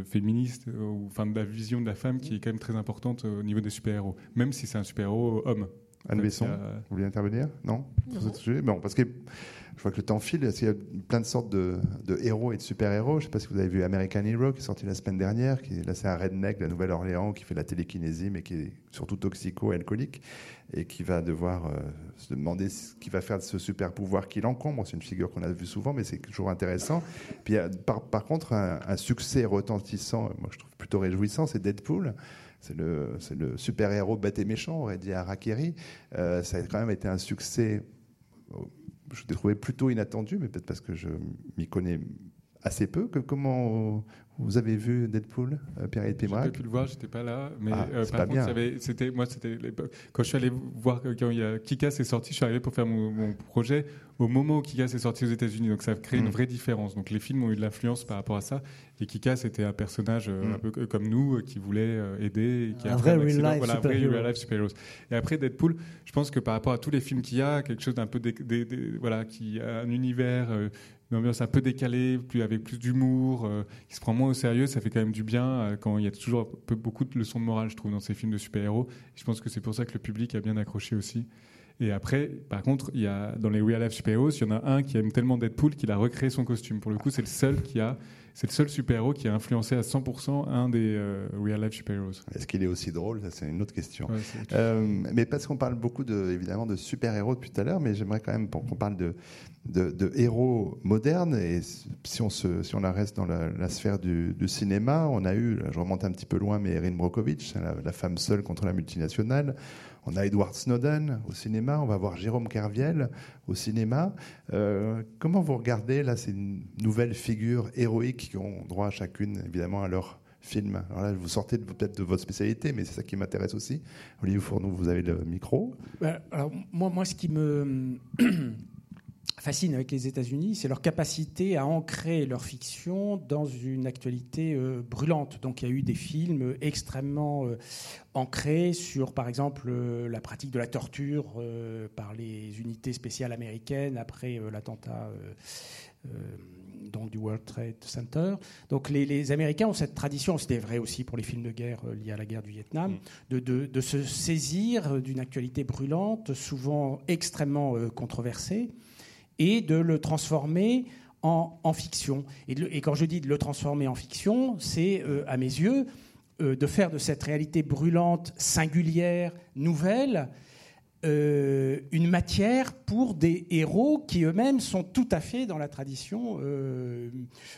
féministe euh, ou enfin de la vision de la femme qui est quand même très importante au niveau des super-héros, même si c'est un super-héros homme. Anne Besson, vous voulez intervenir? Non, Bon, parce que je vois que le temps file. Il y a plein de sortes de, héros et de super-héros. Je ne sais pas si vous avez vu American Hero qui est sorti la semaine dernière. Qui, là, c'est un redneck de la Nouvelle-Orléans qui fait la télékinésie, mais qui est surtout toxico-alcoolique et qui va devoir euh, se demander ce qu'il va faire de ce super-pouvoir qu'il encombre. C'est une figure qu'on a vue souvent, mais c'est toujours intéressant. Puis, par, par contre, un, succès retentissant, moi je trouve plutôt réjouissant, c'est Deadpool. C'est le, super-héros bête méchant, aurait dit Harakiri. Euh, ça a quand même été un succès, je l'ai trouvé plutôt inattendu, mais peut-être parce que je m'y connais assez peu. Que, comment vous avez vu Deadpool, euh, Pierre et J'ai pu le voir, j'étais pas là, mais ah, euh, par contre, c'était moi, c'était quand je suis allé voir quand il y a Kikas est sorti, je suis arrivé pour faire mon, projet au moment où Kikas est sorti aux États-Unis, donc ça a créé une mm. vraie différence. Donc les films ont eu de l'influence par rapport à ça, et Kikas était un personnage euh, un mm. peu comme nous qui voulait aider, qui un vrai real life voilà, super, -héros. Real life super -héros. Et après Deadpool, je pense que par rapport à tous les films qu'il y a, quelque chose d'un peu voilà, qui a un univers une ambiance un peu décalée, plus, avec plus d'humour, euh, qui se prend moins au sérieux, ça fait quand même du bien euh, quand il y a toujours beaucoup de leçons de morale, je trouve, dans ces films de super-héros. Je pense que c'est pour ça que le public a bien accroché aussi. Et après, par contre, il y a, dans les Real Life Super-Héros, il y en a un qui aime tellement Deadpool qu'il a recréé son costume. Pour le coup, c'est le seul qui a c'est le seul super-héros qui a influencé à 100% un des euh, real-life super-héros. Est-ce qu'il est aussi drôle? Ça, c'est une autre question. Euh, mais parce qu'on parle beaucoup, de, évidemment, de super-héros depuis tout à l'heure, mais j'aimerais quand même qu'on parle de, de, héros modernes. Et si on, se, si on reste dans la, sphère du, cinéma, on a eu, je remonte un petit peu loin, mais Erin Brockovich, la, la femme seule contre la multinationale. On a Edward Snowden au cinéma, on va voir Jérôme Kerviel au cinéma. Euh, comment vous regardez là ces nouvelles figures héroïques qui ont droit chacune évidemment à leur film? Alors là, vous sortez peut-être de votre spécialité, mais c'est ça qui m'intéresse aussi. Olivier Fourneau, vous avez le micro. Ben, alors, moi, moi, ce qui me fascine avec les États-Unis, c'est leur capacité à ancrer leur fiction dans une actualité euh, brûlante. Donc il y a eu des films extrêmement euh, ancrés sur, par exemple, euh, la pratique de la torture par les unités spéciales américaines après l'attentat du World Trade Center. Donc les, Américains ont cette tradition, c'était vrai aussi pour les films de guerre liés à la guerre du Vietnam, mm. de, de, se saisir d'une actualité brûlante, souvent extrêmement controversée et de le transformer en, fiction. Et, quand je dis de le transformer en fiction, c'est, à mes yeux, de faire de cette réalité brûlante, singulière, nouvelle, euh, une matière pour des héros qui eux-mêmes sont tout à fait dans la tradition euh,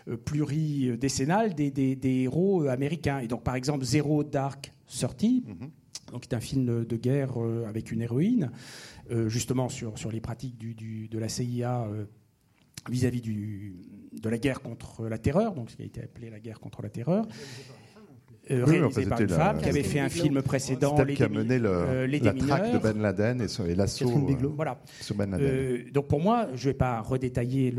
euh pluridécennale des, héros euh, américains. Et donc, par exemple, Zero Dark Thirty, mm donc est un film de guerre avec une héroïne, justement sur, les pratiques de la CIA vis-à-vis -vis de la guerre contre la terreur, donc ce qui a été appelé la guerre contre la terreur euh, réalisé par une femme qui avait fait un film précédent, les qui a mené le, euh, la traque de Ben Laden et, l'assaut euh, voilà. sur Ben Laden. Euh, donc pour moi, je ne vais pas redétailler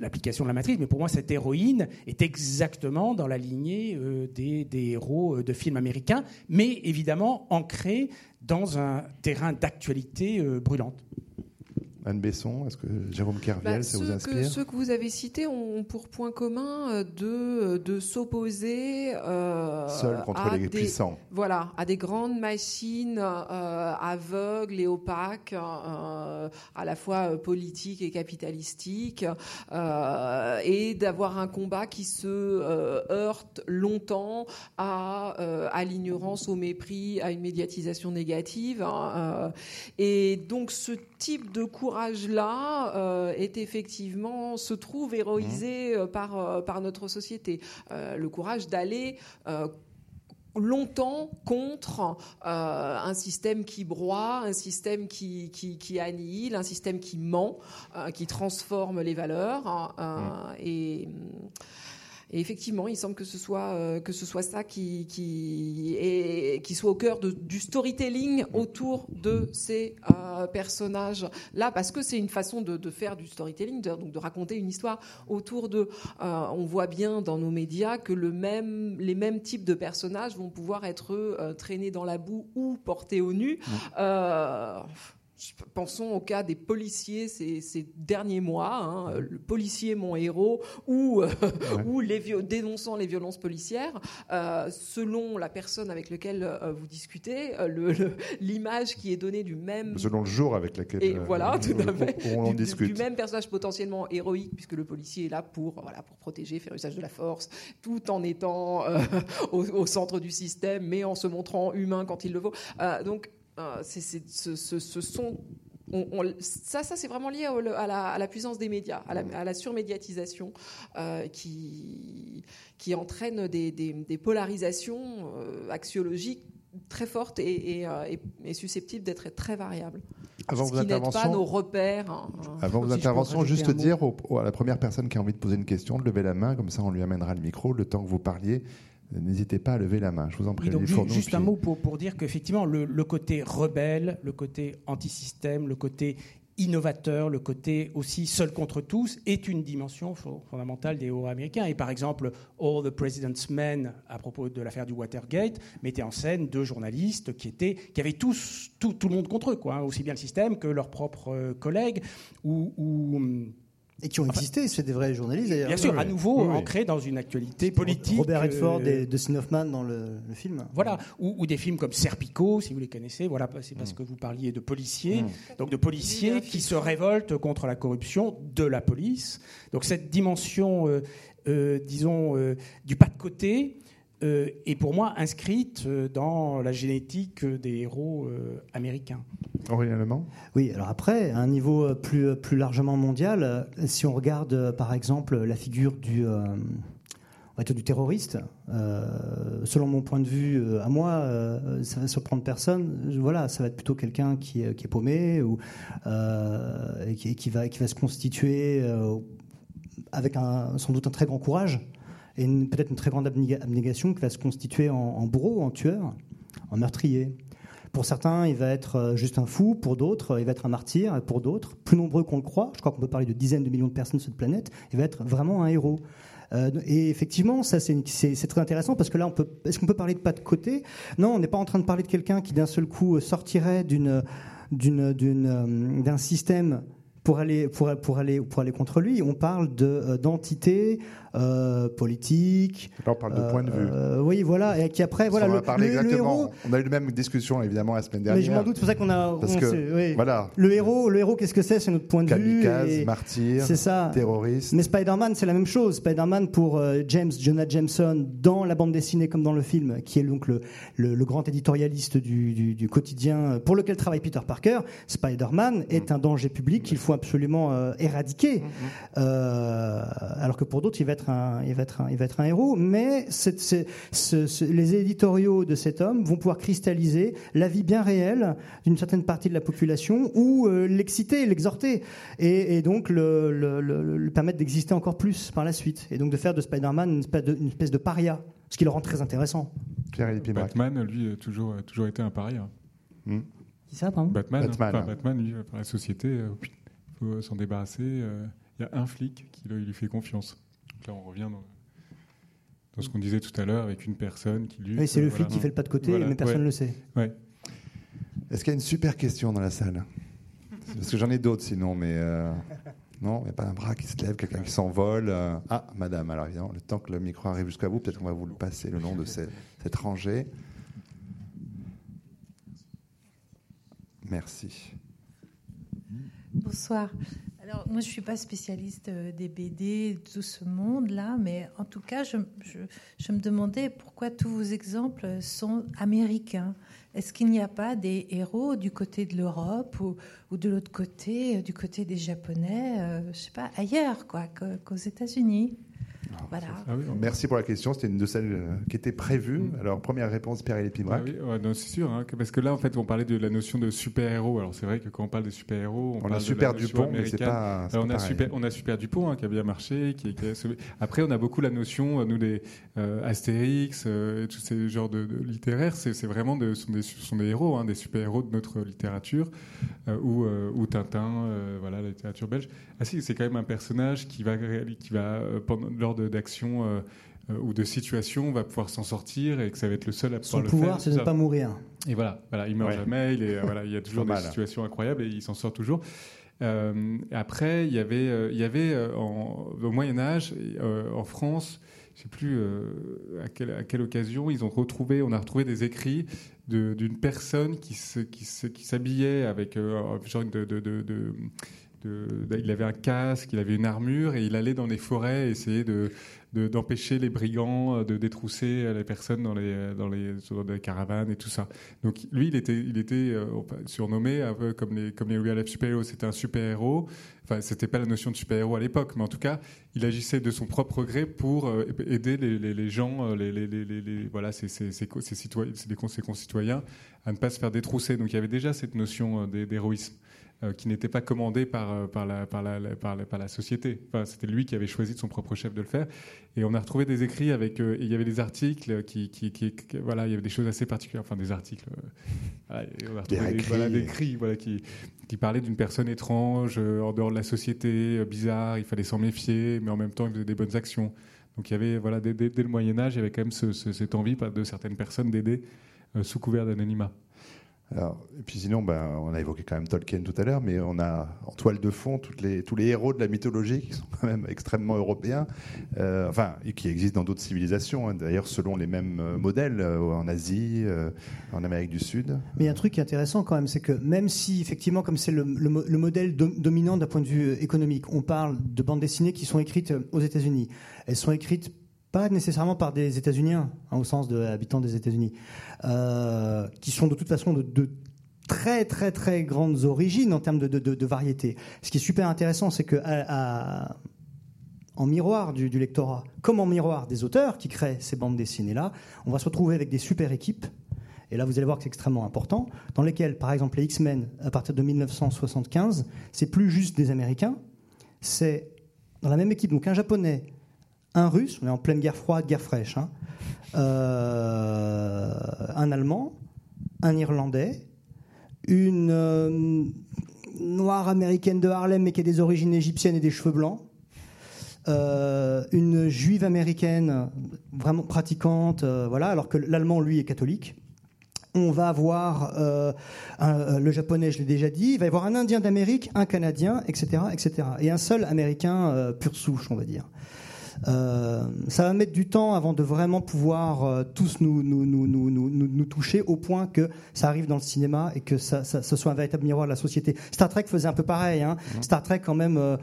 l'application de la matrice, mais pour moi, cette héroïne est exactement dans la lignée des, des, héros de films américains, mais évidemment ancrée dans un terrain d'actualité brûlante. Anne Besson, est-ce que Jérôme Kerviel, bah, ça vous inspire que, Ceux que vous avez cités ont pour point commun euh, de, euh, de s'opposer euh, contre les puissants. Voilà, à des grandes machines euh, aveugles et opaques, à la fois politiques et capitalistiques, et d'avoir un combat qui se heurte longtemps à, à l'ignorance, au mépris, à une médiatisation négative. Hein, et donc ce type de courage-là euh, est effectivement se trouve héroïsé mmh. euh, par euh, par notre société. le courage d'aller longtemps contre un système qui broie, un système qui, qui, annihile, un système qui ment, qui transforme les valeurs. Hein, mmh. Et et effectivement, il semble que ce soit, euh, que ce soit ça qui, qui, est, qui soit au cœur de, du storytelling autour de ces euh, personnages-là, parce que c'est une façon de, de, faire du storytelling, de, donc de raconter une histoire autour de. Euh, on voit bien dans nos médias que le même, les mêmes types de personnages vont pouvoir être traînés dans la boue ou portés au nu. Pensons au cas des policiers ces, derniers mois, hein, le policier mon héros, ou, euh, ou les dénonçant les violences policières, euh, selon la personne avec laquelle euh, vous discutez, l'image qui est donnée du même... Selon le jour avec lequel et voilà, tout à fait, on, du, discute. Du même personnage potentiellement héroïque, puisque le policier est là pour, voilà, pour protéger, faire usage de la force, tout en étant au, au, centre du système, mais en se montrant humain quand il le faut. donc euh, ce, sont ça, ça c'est vraiment lié à la, puissance des médias, à la, surmédiatisation euh, qui, qui entraîne des, polarisations euh, axiologiques très fortes et, susceptibles d'être très variables. Avant ce qui n'aide pas nos repères. Hein, Avant vos interventions, juste dire à la première personne qui a envie de poser une question de lever la main, comme ça on lui amènera le micro le temps que vous parliez n'hésitez pas à lever la main. Je vous en prie. donc, juste un mot pour, pour dire qu'effectivement, le, le, côté rebelle, le côté anti-système, le côté innovateur, le côté aussi seul contre tous, est une dimension fondamentale des héros américains. Et par exemple, All the President's Men, à propos de l'affaire du Watergate, mettait en scène deux journalistes qui, étaient, qui avaient tous, tout, tout le monde contre eux, quoi, hein, aussi bien le système que leurs propres euh, collègues, ou, ou et qui ont existé, c'est des vrais journalistes d'ailleurs. Bien sûr, à nouveau ancrés dans une actualité politique. Robert Redford euh, et Dustin Hoffman dans le, film. Voilà, ou, des films comme Serpico, si vous les connaissez. Voilà, c'est parce mm. que vous parliez de policiers, mm. donc de policiers qui se révoltent contre la corruption de la police. Donc cette dimension, euh, euh, disons, du pas de côté euh, est pour moi inscrite euh, dans la génétique des héros euh, américains. Originellement Oui, alors après, à un niveau plus, plus largement mondial, si on regarde par exemple la figure du, du terroriste, selon mon point de vue, à moi, ça va surprendre personne. Voilà, ça va être plutôt quelqu'un qui, qui, est paumé ou qui, qui, va, qui va se constituer avec un, sans doute un très grand courage et peut-être une très grande abnégation qui va se constituer en, bourreau, en tueur, en meurtrier. Pour certains, il va être euh, juste un fou, pour d'autres, il va être un martyr, et pour d'autres, plus nombreux qu'on le croit, je crois qu'on peut parler de dizaines de millions de personnes sur cette planète, il va être vraiment un héros. Euh, et effectivement, ça c'est très intéressant parce que là, est-ce qu'on peut parler de pas de côté? Non, on n'est pas en train de parler de quelqu'un qui d'un seul coup sortirait d'une, d'une, d'un système pour aller, pour, aller, pour aller contre lui. On parle d'entité euh, politique. Là, on parle de point de vue. Euh, oui, voilà. Et qui après, voilà, on le, exactement. on a eu la même discussion évidemment la semaine dernière. Mais je m'en doute, c'est pour ça qu'on a. Parce que, voilà. Le héros, le héros, qu'est-ce que c'est? C'est notre point de vue. Kamikaze, martyr, c'est ça. terroriste. Mais Spider-Man, c'est la même chose. Spider-Man pour euh, James Jonah Jameson dans la bande dessinée comme dans le film, qui est donc le, le, grand éditorialiste du, du, quotidien pour lequel travaille Peter Parker. Spider-Man est mm. un danger public qu'il faut absolument éradiquer. Mm, mm. alors que pour d'autres, il va être il va être un, il va être un héros, mais les éditoriaux de cet homme vont pouvoir cristalliser la vie bien réelle d'une certaine partie de la population ou euh, l'exciter, l'exhorter, et, donc le, permettre d'exister encore plus par la suite, et donc de faire de Spider-Man une, espèce de, une espèce de paria, ce qui le rend très intéressant. Batman, lui, a toujours, a toujours été un paria. Hmm. Qui ça, pardon? Batman, Batman. Batman, lui, par la société, il euh, faut s'en débarrasser. Euh, il y a un flic qui lui fait confiance là, on revient dans, ce qu'on disait tout à l'heure avec une personne qui lui. Oui, c'est le flic qui fait le pas de côté, mais personne ne le sait. Ouais. Est-ce qu'il y a une super question dans la salle Parce que j'en ai d'autres sinon, mais. Euh, non, il n'y a pas un bras qui se lève, quelqu'un qui s'envole. Euh. Ah, madame, alors évidemment, le temps que le micro arrive jusqu'à vous, peut-être qu'on va vous le passer, le nom de cette, cette rangée. Merci. Bonsoir. Moi, je ne suis pas spécialiste euh, des BD, de tout ce monde-là, mais en tout cas, je, me demandais pourquoi tous vos exemples sont américains. Est-ce qu'il n'y a pas des héros du côté de l'Europe ou, ou, de l'autre côté, euh, du côté des Japonais, euh, je ne sais pas, ailleurs quoi, qu'aux États-Unis? Voilà. Ah Merci pour la question. C'était une de celles euh, qui était prévue. Mm. Alors, première réponse, Pierre et ah oui, c'est sûr. Hein, parce que là, en fait, on parlait de la notion de super-héros. Alors, c'est vrai que quand on parle de super-héros, on, a Super Dupont, mais c'est pas. on, a super, on a Super Dupont hein, qui a bien marché. Qui, Après, on a beaucoup la notion, euh, nous, des euh, Astérix, euh, tous ces genres de, littéraires. C'est vraiment de, sont, des, sont des héros, hein, des super-héros de notre littérature, ou, ou Tintin, voilà, la littérature belge. Ah si, c'est quand même un personnage qui va, qui va pendant, lors de d'action euh, euh, ou de situation va pouvoir s'en sortir et que ça va être le seul à pouvoir Son pouvoir, c'est de ne pas mourir. Et voilà, voilà il meurt jamais, il, est, euh, voilà, il y a toujours des situations incroyables et il s'en sort toujours. après, il y avait, il y avait au Moyen Âge, en France, je sais plus à, quelle, à, quelle, occasion, ils ont retrouvé, on a retrouvé des écrits d'une personne qui s'habillait qui avec genre de, de, de il avait un casque, il avait une armure et il allait dans les forêts essayer de, d'empêcher les brigands euh, de détrousser euh, les personnes dans les, euh, dans les, caravanes et tout ça. Donc lui, il était, il était surnommé un peu comme les, comme les real super-héros. C'était un super-héros. Enfin, c'était pas la notion de super-héros à l'époque, mais en tout cas, il agissait de son propre gré pour aider les, les, gens, les, les, voilà, ses, ses, ses, citoyens, ses concitoyens à ne pas se faire détrousser. Donc il y avait déjà cette notion d'héroïsme. Euh, qui n'était pas commandé par, euh, par, la, par, la, par, la, par la société. Enfin, c'était lui qui avait choisi de son propre chef de le faire. Et on a retrouvé des écrits avec. Euh, il y avait des articles qui, qui, qui, Voilà, il y avait des choses assez particulières. Enfin, des articles. voilà, on a retrouvé des, voilà, des écrits voilà, qui, qui parlaient d'une personne étrange, en dehors de la société, bizarre, il fallait s'en méfier, mais en même temps, il faisait des bonnes actions. Donc il y avait, voilà, dès, dès, le Moyen-Âge, il y avait quand même ce, cette envie de certaines personnes d'aider sous couvert d'anonymat. Alors, et puis sinon, ben, on a évoqué quand même Tolkien tout à l'heure, mais on a en toile de fond toutes les, tous les héros de la mythologie qui sont quand même extrêmement européens, euh, enfin, et qui existent dans d'autres civilisations, hein, d'ailleurs selon les mêmes euh, modèles, euh, en Asie, en Amérique du Sud. Mais un truc intéressant quand même, c'est que même si effectivement, comme c'est le, le, modèle dominant d'un point de vue économique, on parle de bandes dessinées qui sont écrites aux États-Unis, elles sont écrites pas nécessairement par des États-Uniens, hein, au sens de habitants des États-Unis, euh, qui sont de toute façon de, très très très grandes origines en termes de, variété. Ce qui est super intéressant, c'est que miroir du, lectorat, comme en miroir des auteurs qui créent ces bandes dessinées-là, on va se retrouver avec des super équipes. Et là, vous allez voir que c'est extrêmement important, dans lesquelles, par exemple, les X-Men, à partir de 1975, c'est plus juste des Américains, c'est dans la même équipe, donc un Japonais, un Russe, on est en pleine guerre froide, guerre fraîche, hein. euh, un Allemand, un Irlandais, une euh, noire américaine de Harlem mais qui a des origines égyptiennes et des cheveux blancs, euh, une juive américaine vraiment pratiquante, voilà, alors que l'Allemand lui est catholique, on va avoir le japonais, je l'ai déjà dit, il va y avoir un Indien d'Amérique, un Canadien, etc., etc. Et un seul Américain pur souche, on va dire. Euh, ça va mettre du temps avant de vraiment pouvoir euh, tous nous, nous, nous, nous, toucher au point que ça arrive dans le cinéma et que ça, ça, soit un véritable miroir de la société. Star Trek faisait un peu pareil. Hein. Mmh. Star Trek, quand même, euh,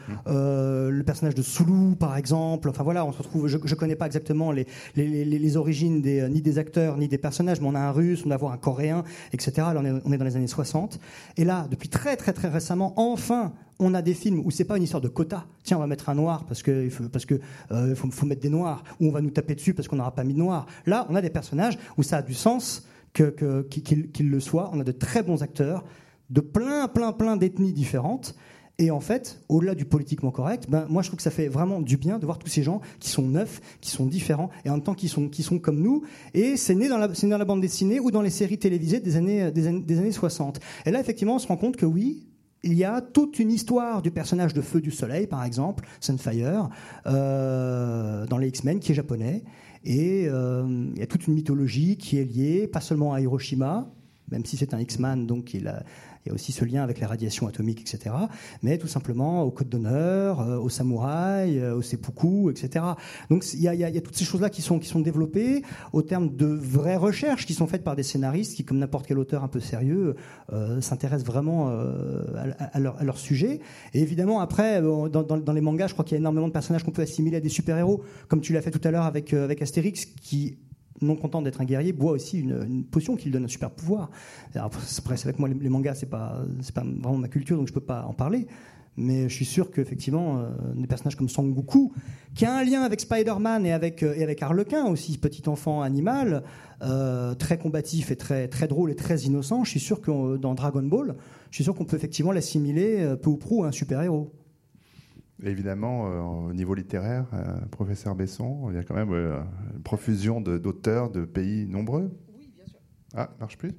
mmh. le personnage de Sulu, par exemple. Enfin voilà, on se retrouve. Je, je connais pas exactement les, les, les, origines des, ni des acteurs ni des personnages, mais on a un Russe, on avoir un Coréen, etc. Là, on est, on est dans les années 60. Et là, depuis très très très récemment, enfin, on a des films où c'est pas une histoire de quota. Tiens, on va mettre un noir parce que parce que euh, faut, mettre des noirs, ou on va nous taper dessus parce qu'on n'aura pas mis de noir. Là, on a des personnages où ça a du sens que qu'il le soit. On a de très bons acteurs de plein plein plein d'ethnies différentes. Et en fait, au-delà du politiquement correct, ben, moi je trouve que ça fait vraiment du bien de voir tous ces gens qui sont neufs, qui sont différents, et en même temps qui sont, qui sont comme nous. Et c'est né, dans la, né dans la bande dessinée ou dans les séries télévisées des années, des, années, des années 60. Et là, effectivement, on se rend compte que oui, il y a toute une histoire du personnage de Feu du Soleil, par exemple, Sunfire, euh, dans les X-Men, qui est japonais. Et euh, il y a toute une mythologie qui est liée, pas seulement à Hiroshima, même si c'est un X-Man, donc il a, il y a aussi ce lien avec les radiations atomiques, etc. Mais tout simplement au code d'honneur, euh, aux samouraïs, euh, au seppuku, etc. Donc il y, a, toutes ces choses-là qui sont, qui sont développées au terme de vraies recherches qui sont faites par des scénaristes qui, comme n'importe quel auteur un peu sérieux, euh, s'intéressent vraiment à, leur, sujet. Et évidemment, après, dans, les mangas, je crois qu'il y a énormément de personnages qu'on peut assimiler à des super-héros, comme tu l'as fait tout à l'heure avec, avec Astérix, qui non content d'être un guerrier, boit aussi une, potion qui lui donne un super pouvoir. c'est vrai que moi, les, mangas, c'est pas, c'est pas vraiment ma culture, donc je peux pas en parler. Mais je suis sûr qu'effectivement, euh, des personnages comme Goku, qui a un lien avec Spider-Man et avec, euh, et avec Harlequin aussi, petit enfant animal, euh, très combatif et très, très drôle et très innocent, je suis sûr que dans Dragon Ball, je suis sûr qu'on peut effectivement l'assimiler peu ou prou à un super-héros. Évidemment, euh, au niveau littéraire, euh, professeur Besson, il y a quand même euh, une profusion d'auteurs de, pays nombreux. Oui, bien sûr. Ah, marche plus?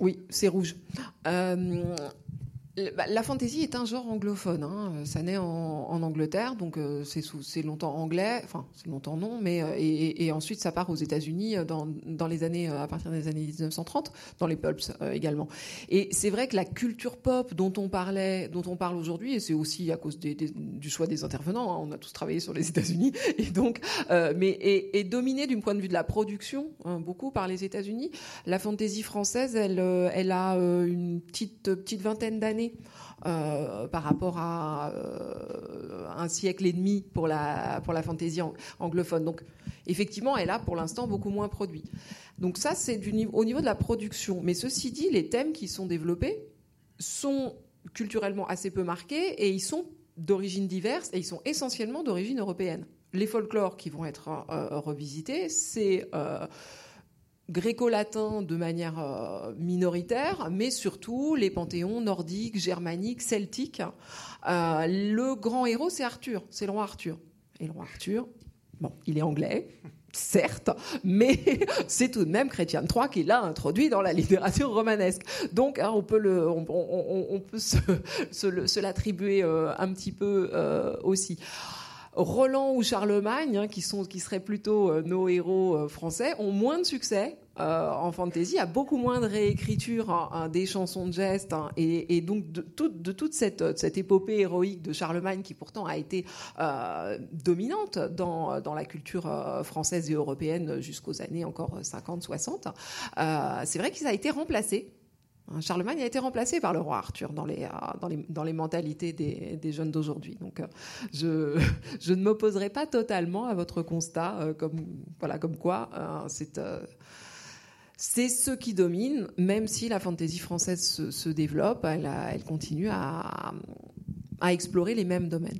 Oui, c'est rouge. Bah, la fantasy est un genre anglophone. Hein. Ça naît en, Angleterre, donc euh, c'est longtemps anglais. Enfin, c'est longtemps non, mais euh, et, ensuite ça part aux États-Unis euh, dans, les années à partir des années 1930, dans les pulps également. Et c'est vrai que la culture pop dont on parlait, dont on parle aujourd'hui, et c'est aussi à cause du choix des intervenants. Hein, on a tous travaillé sur les États-Unis, et donc, mais est, dominée du point de vue de la production hein, beaucoup par les États-Unis. La fantasy française, elle, a une petite vingtaine d'années euh, par rapport à euh, un siècle et demi pour la, pour la fantaisie anglophone. Donc, effectivement, elle a pour l'instant beaucoup moins produit. Donc, ça, c'est au niveau de la production. Mais ceci dit, les thèmes qui sont développés sont culturellement assez peu marqués et ils sont d'origine diverse et ils sont essentiellement d'origine européenne. Les folklores qui vont être euh, revisités, c'est gréco-latin de manière euh, minoritaire, mais surtout les panthéons nordiques, germaniques, celtiques. Euh, le grand héros, c'est Arthur, c'est le roi Arthur. Et le roi Arthur, bon, il est anglais, certes, mais c'est tout de même Chrétien III qui l'a introduit dans la littérature romanesque. Donc, hein, on peut, le, on, peut se, l'attribuer euh, un petit peu aussi. Roland ou Charlemagne, hein, qui, sont, qui seraient plutôt euh, nos héros euh, français, ont moins de succès euh, en fantasy, a beaucoup moins de réécriture hein, des chansons de gestes, hein, et, donc de, toute cette, cette, épopée héroïque de Charlemagne qui pourtant a été dominante dans, dans, la culture française et européenne jusqu'aux années encore 50-60, c'est vrai qu'il a été remplacé Hein, Charlemagne a été remplacé par le roi Arthur dans les, euh, dans les, mentalités des, jeunes d'aujourd'hui. Donc, euh, je, je, ne m'opposerai pas totalement à votre constat, euh, comme, voilà, comme quoi c'est c'est ce qui domine, même si la fantaisie française se, développe, elle, elle continue à, à explorer les mêmes domaines.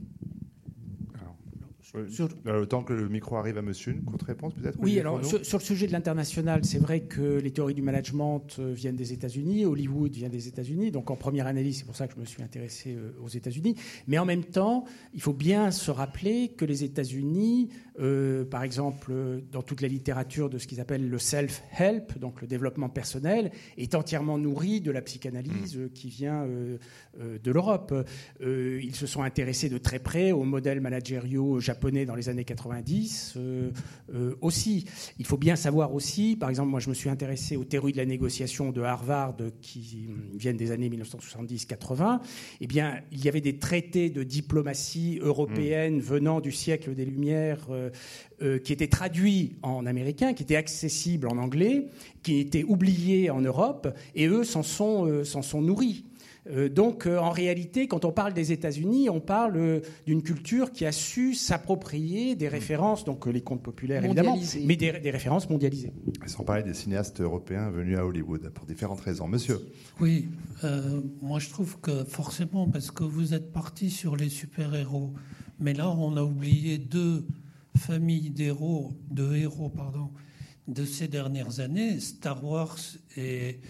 Sur... Le temps que le micro arrive à monsieur, une courte réponse peut-être Oui, alors sur, le sujet de l'international, c'est vrai que les théories du management euh, viennent des États-Unis, Hollywood vient des États-Unis, donc en première analyse, c'est pour ça que je me suis intéressé euh, aux États-Unis. Mais en même temps, il faut bien se rappeler que les États-Unis, euh, par exemple, dans toute la littérature de ce qu'ils appellent le self-help, donc le développement personnel, est entièrement nourri de la psychanalyse mmh. qui vient de l'Europe. ils se sont intéressés de très près aux modèles managériaux japonais dans les années 90 aussi. Il faut bien savoir aussi, par exemple, moi je me suis intéressé aux théories de la négociation de Harvard qui viennent des années 1970-80. Eh bien, il y avait des traités de diplomatie européenne mmh. venant du siècle des Lumières qui étaient traduits en américain, qui étaient accessibles en anglais, qui étaient oubliés en Europe, et eux s'en sont, sont nourris. Euh, donc, euh, en réalité, quand on parle des États-Unis, on parle euh, d'une culture qui a su s'approprier des références, donc les contes populaires évidemment, mais des, références mondialisées. Sans parler des cinéastes européens venus à Hollywood pour différentes raisons. Monsieur Oui, moi je trouve que forcément, parce que vous êtes parti sur les super-héros, mais là on a oublié deux familles d'héros, de héros, pardon, de ces dernières années, Star Wars et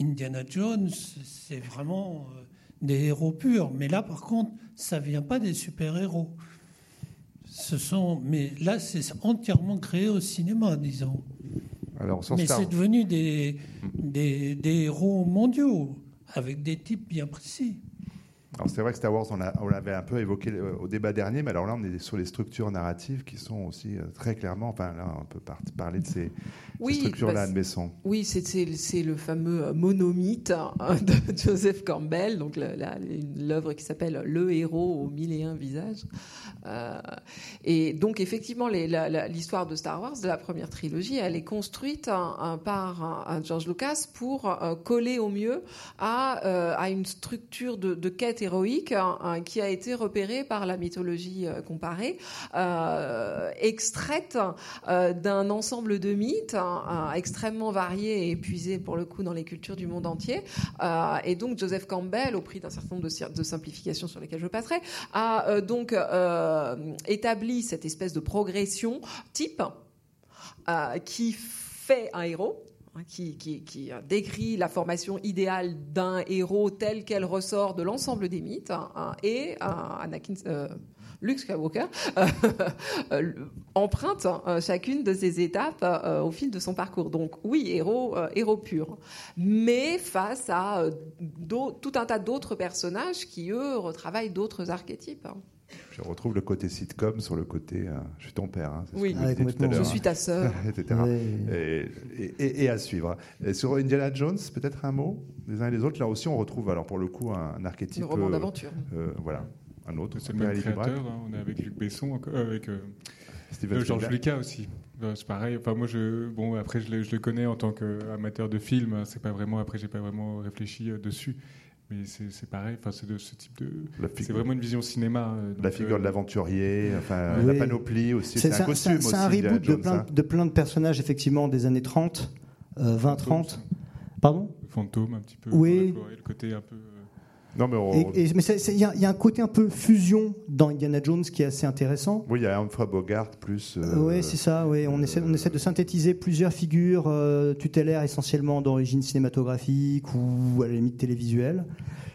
Indiana Jones, c'est vraiment euh, des héros purs. Mais là, par contre, ça vient pas des super-héros. Ce sont, mais là, c'est entièrement créé au cinéma, disons. Alors, mais c'est devenu des, des, des héros mondiaux avec des types bien précis. Alors c'est vrai que Star Wars, on l'avait un peu évoqué euh, au débat dernier, mais alors là, on est sur les structures narratives qui sont aussi euh, très clairement, enfin là, on peut parler de ces, structures-là, bah, Anne Besson. Oui, c'est le fameux euh, monomythe hein, de Joseph Campbell, donc l'œuvre qui s'appelle Le héros aux mille et un visages. et donc effectivement, l'histoire de Star Wars, de la première trilogie, elle est construite hein, par George Lucas pour coller au mieux à, à une structure de, de quête héroïque hein, qui a été repérée par la mythologie euh, comparée, euh, extraite euh, d'un ensemble de mythes hein, extrêmement variés et épuisés pour le coup dans les cultures du monde entier. et donc Joseph Campbell, au prix d'un certain nombre de, simplifications sur lesquelles je passerai, a donc établi cette espèce de progression type qui fait un héros Hein, qui, décrit la formation idéale d'un héros tel qu'elle ressort de l'ensemble des mythes, hein, et Anakin, euh, Luke Skywalker euh, emprunte hein, chacune de ces étapes euh, au fil de son parcours. Donc oui, héros, héros pur, mais face à tout un tas d'autres personnages qui, eux, retravaillent d'autres archétypes. Je retrouve le côté sitcom sur le côté euh, je suis ton père. Hein, oui, je suis ta sœur. etc. Et, à suivre. sur Indiana Jones, peut-être un mot des uns et des autres. Là aussi, on retrouve alors pour le coup un, archétype. Le roman euh, d'aventure. Euh, voilà, un autre. C'est le même créateur. Hein, on est avec Luc Besson, avec Georges Lucas aussi. C'est pareil. Enfin, moi, je, bon, après, je le, je le connais en tant qu'amateur de film. C'est pas vraiment. Après, j'ai pas vraiment réfléchi dessus. Mais c'est pareil, enfin, c'est de ce type de. C'est vraiment une vision cinéma. Euh, la figure de euh, l'aventurier, enfin, la panoplie aussi. C'est un costume C'est un reboot de, plein, hein. de plein de personnages, effectivement, des années 30, 20-30. Euh, Pardon? Fantôme, un petit peu. Oui. Le côté un peu. Non, mais il y, a un côté un peu fusion dans Indiana Jones qui est assez intéressant. Oui, il y a Humphrey Bogart plus. Euh, oui, c'est ça. Oui, on essaie, on essaie de synthétiser plusieurs figures euh, tutélaires essentiellement d'origine cinématographique ou à la limite télévisuelle,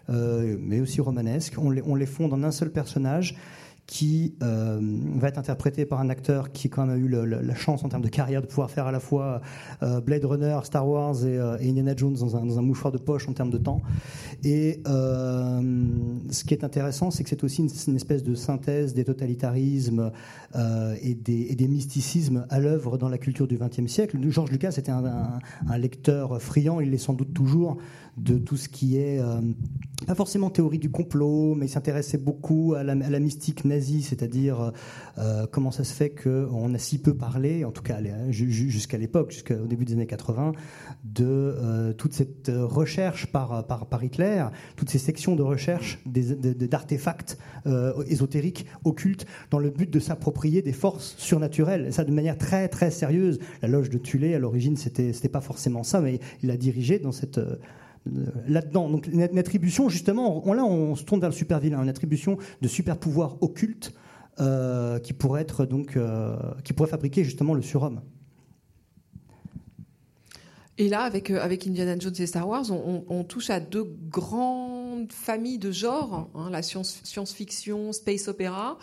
euh, mais aussi romanesque. On les, on les fond en un seul personnage qui euh, va être interprété par un acteur qui quand même a eu la chance en termes de carrière de pouvoir faire à la fois euh, Blade Runner, Star Wars euh, et, Indiana Jones dans un, dans un, mouchoir de poche en termes de temps. Et ce qui est intéressant, c'est que c'est aussi une, espèce de synthèse des totalitarismes et des, et, des, mysticismes à l'œuvre dans la culture du XXe siècle. Georges Lucas était un, lecteur friand, il l'est sans doute toujours, de tout ce qui est, euh, pas forcément théorie du complot, mais il s'intéressait beaucoup à la, mystique nazie, c'est-à-dire euh, comment ça se fait qu'on a si peu parlé, en tout cas jusqu'à l'époque, jusqu'au début des années 80, de euh, toute cette recherche par, par, Hitler, toutes ces sections de recherche d'artefacts ésotériques, occultes, dans le but de s'approprier des forces surnaturelles, et ça de manière très très sérieuse. La loge de Tulé, à l'origine, c'était pas forcément ça, mais il a dirigé dans cette là-dedans. Donc une, attribution, justement, là on se tourne vers le super vilain, une attribution de super pouvoir occulte euh, qui pourrait être donc euh, qui pourrait fabriquer justement le surhomme. Et là, avec, euh, avec Indiana Jones et Star Wars, on, touche à deux grands grande famille de genres, hein, la science-fiction, space opéra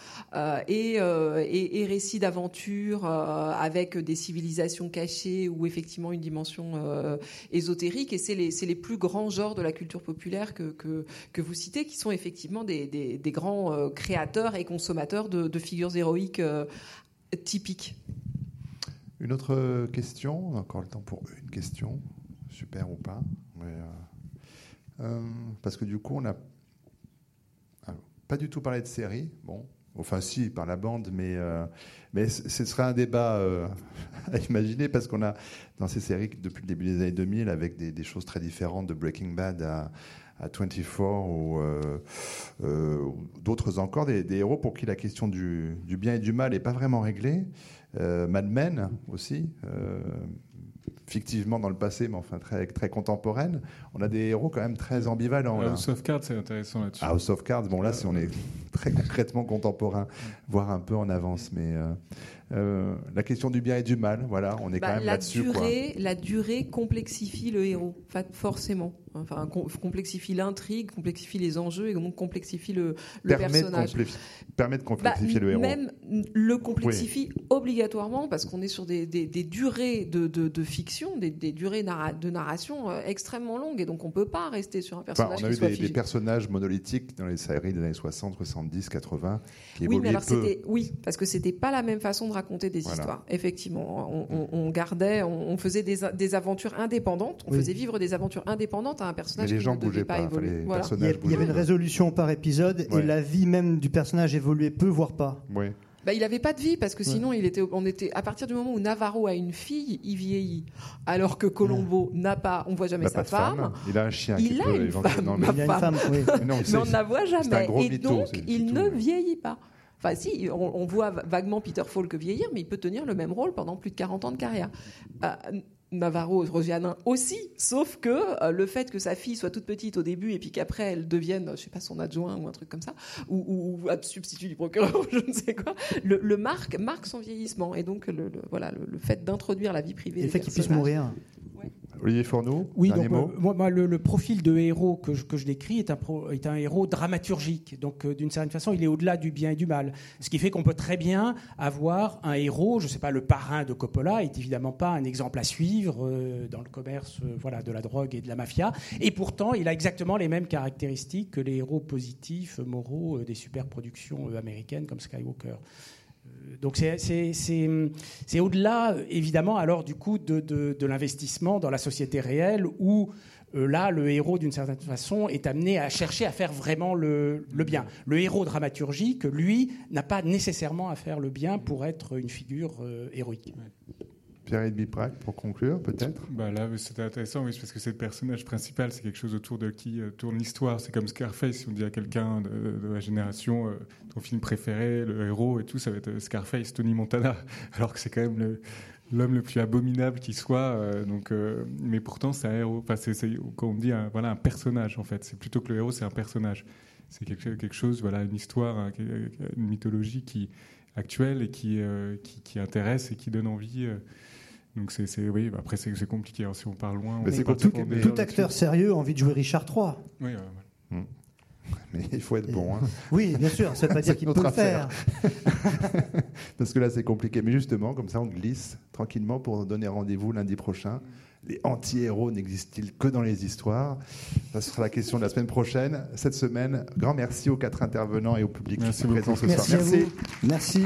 et, et, récits d'aventure avec des civilisations cachées ou effectivement une dimension ésotérique. Et c'est les, plus grands genres de la culture populaire que, que, vous citez, qui sont effectivement des, des, grands créateurs et consommateurs de, figures héroïques typiques. Une autre question, encore le temps pour une question, super ou pas. Euh, euh, parce que du coup, on n'a pas du tout parlé de série. Bon, enfin si, par la bande, mais, euh, mais ce serait un débat à imaginer parce qu'on a dans ces séries depuis le début des années 2000 avec des, choses très différentes de Breaking Bad à, à 24 ou d'autres encore, des, héros pour qui la question du, du bien et du mal n'est pas vraiment réglée. Euh, Mad Men aussi, euh, fictivement dans le passé, mais enfin très, très contemporaine. On a des héros quand même très ambivalents. House of Cards, c'est intéressant là-dessus. House of Cards, bon là, si on est très concrètement contemporain, voire un peu en avance, mais euh, la question du bien et du mal, voilà, on est bah, quand même là-dessus. La durée complexifie le héros, forcément. Enfin, complexifie l'intrigue, complexifie les enjeux et donc complexifie le, le personnage. De permet de complexifier bah, le héros. Même le complexifie obligatoirement parce qu'on est sur des, des, durées de, de, fiction, des, des durées de narration euh, extrêmement longues et donc on peut pas rester sur un personnage. on a eu des, personnages monolithiques dans les séries des années 60, 70, 80 qui oui, mais alors c'était oui parce que c'était pas la même façon de raconter des histoires. Effectivement, on, gardait, on, faisait des, des aventures indépendantes, on faisait vivre des aventures indépendantes un personnage les gens ne devait pas, évoluer. il, y avait une résolution par épisode et la vie même du personnage évoluait peu, voire pas. Oui. Bah, il n'avait pas de vie parce que sinon il était, on était à partir du moment où Navarro a une fille, il vieillit, alors que Colombo n'a pas, on voit jamais sa femme. Il a un chien. Il a une femme, il a une femme, oui. mais on ne la voit jamais. Et donc il ne vieillit pas. Enfin, si, on, voit vaguement Peter Falk vieillir, mais il peut tenir le même rôle pendant plus de 40 ans de carrière. Euh, Navarro Rosianin aussi, sauf que euh, le fait que sa fille soit toute petite au début et puis qu'après elle devienne, je sais pas, son adjoint ou un truc comme ça, ou, ou, substitut du procureur, je ne sais quoi, le, marque, marque son vieillissement. Et donc, le, voilà, le, fait d'introduire la vie privée. Le fait qu'il puisse mourir. Olivier Fourneau, oui, donc, euh, moi, le, profil de héros que je, que je décris est un, est un héros dramaturgique. Donc, euh, d'une certaine façon, il est au-delà du bien et du mal. Ce qui fait qu'on peut très bien avoir un héros, je ne sais pas, le parrain de Coppola est évidemment pas un exemple à suivre euh, dans le commerce voilà, de la drogue et de la mafia. Et pourtant, il a exactement les mêmes caractéristiques que les héros positifs, moraux des superproductions américaines comme Skywalker donc c'est au-delà, évidemment, alors du coup de, l'investissement dans la société réelle où euh, là, le héros, d'une certaine façon, est amené à chercher à faire vraiment le, bien. Le héros dramaturgique, lui, n'a pas nécessairement à faire le bien pour être une figure euh, héroïque. Pierre-Edby pour conclure, peut-être? Bah Là, c'était intéressant, oui, parce que c'est le personnage principal, c'est quelque chose autour de qui euh, tourne l'histoire. C'est comme Scarface, si on dit à quelqu'un de, la génération, euh, ton film préféré, le héros et tout, ça va être euh, Scarface, Tony Montana, alors que c'est quand même l'homme le plus abominable qui soit. donc, mais pourtant, c'est un héros. Enfin, c'est, quand on dit un, voilà, un personnage, en fait. C'est plutôt que le héros, c'est un personnage. C'est quelque, chose, voilà, une histoire, une mythologie qui actuelle et qui, qui, intéresse et qui donne envie. Donc c'est, oui, après c'est, compliqué. Hein, si on parle loin, mais c'est tout, tout acteur sérieux a envie de jouer Richard III. Oui, hmm. Mais il faut être bon. Hein. Oui, bien sûr, ça ne veut pas dire qu'il peut le faire. Parce que là, c'est compliqué. Mais justement, comme ça, on glisse tranquillement pour donner rendez-vous lundi prochain. Les anti-héros n'existent-ils que dans les histoires? Ça sera la question de la semaine prochaine. Cette semaine, grand merci aux quatre intervenants et au public merci présent ce soir. Merci. merci.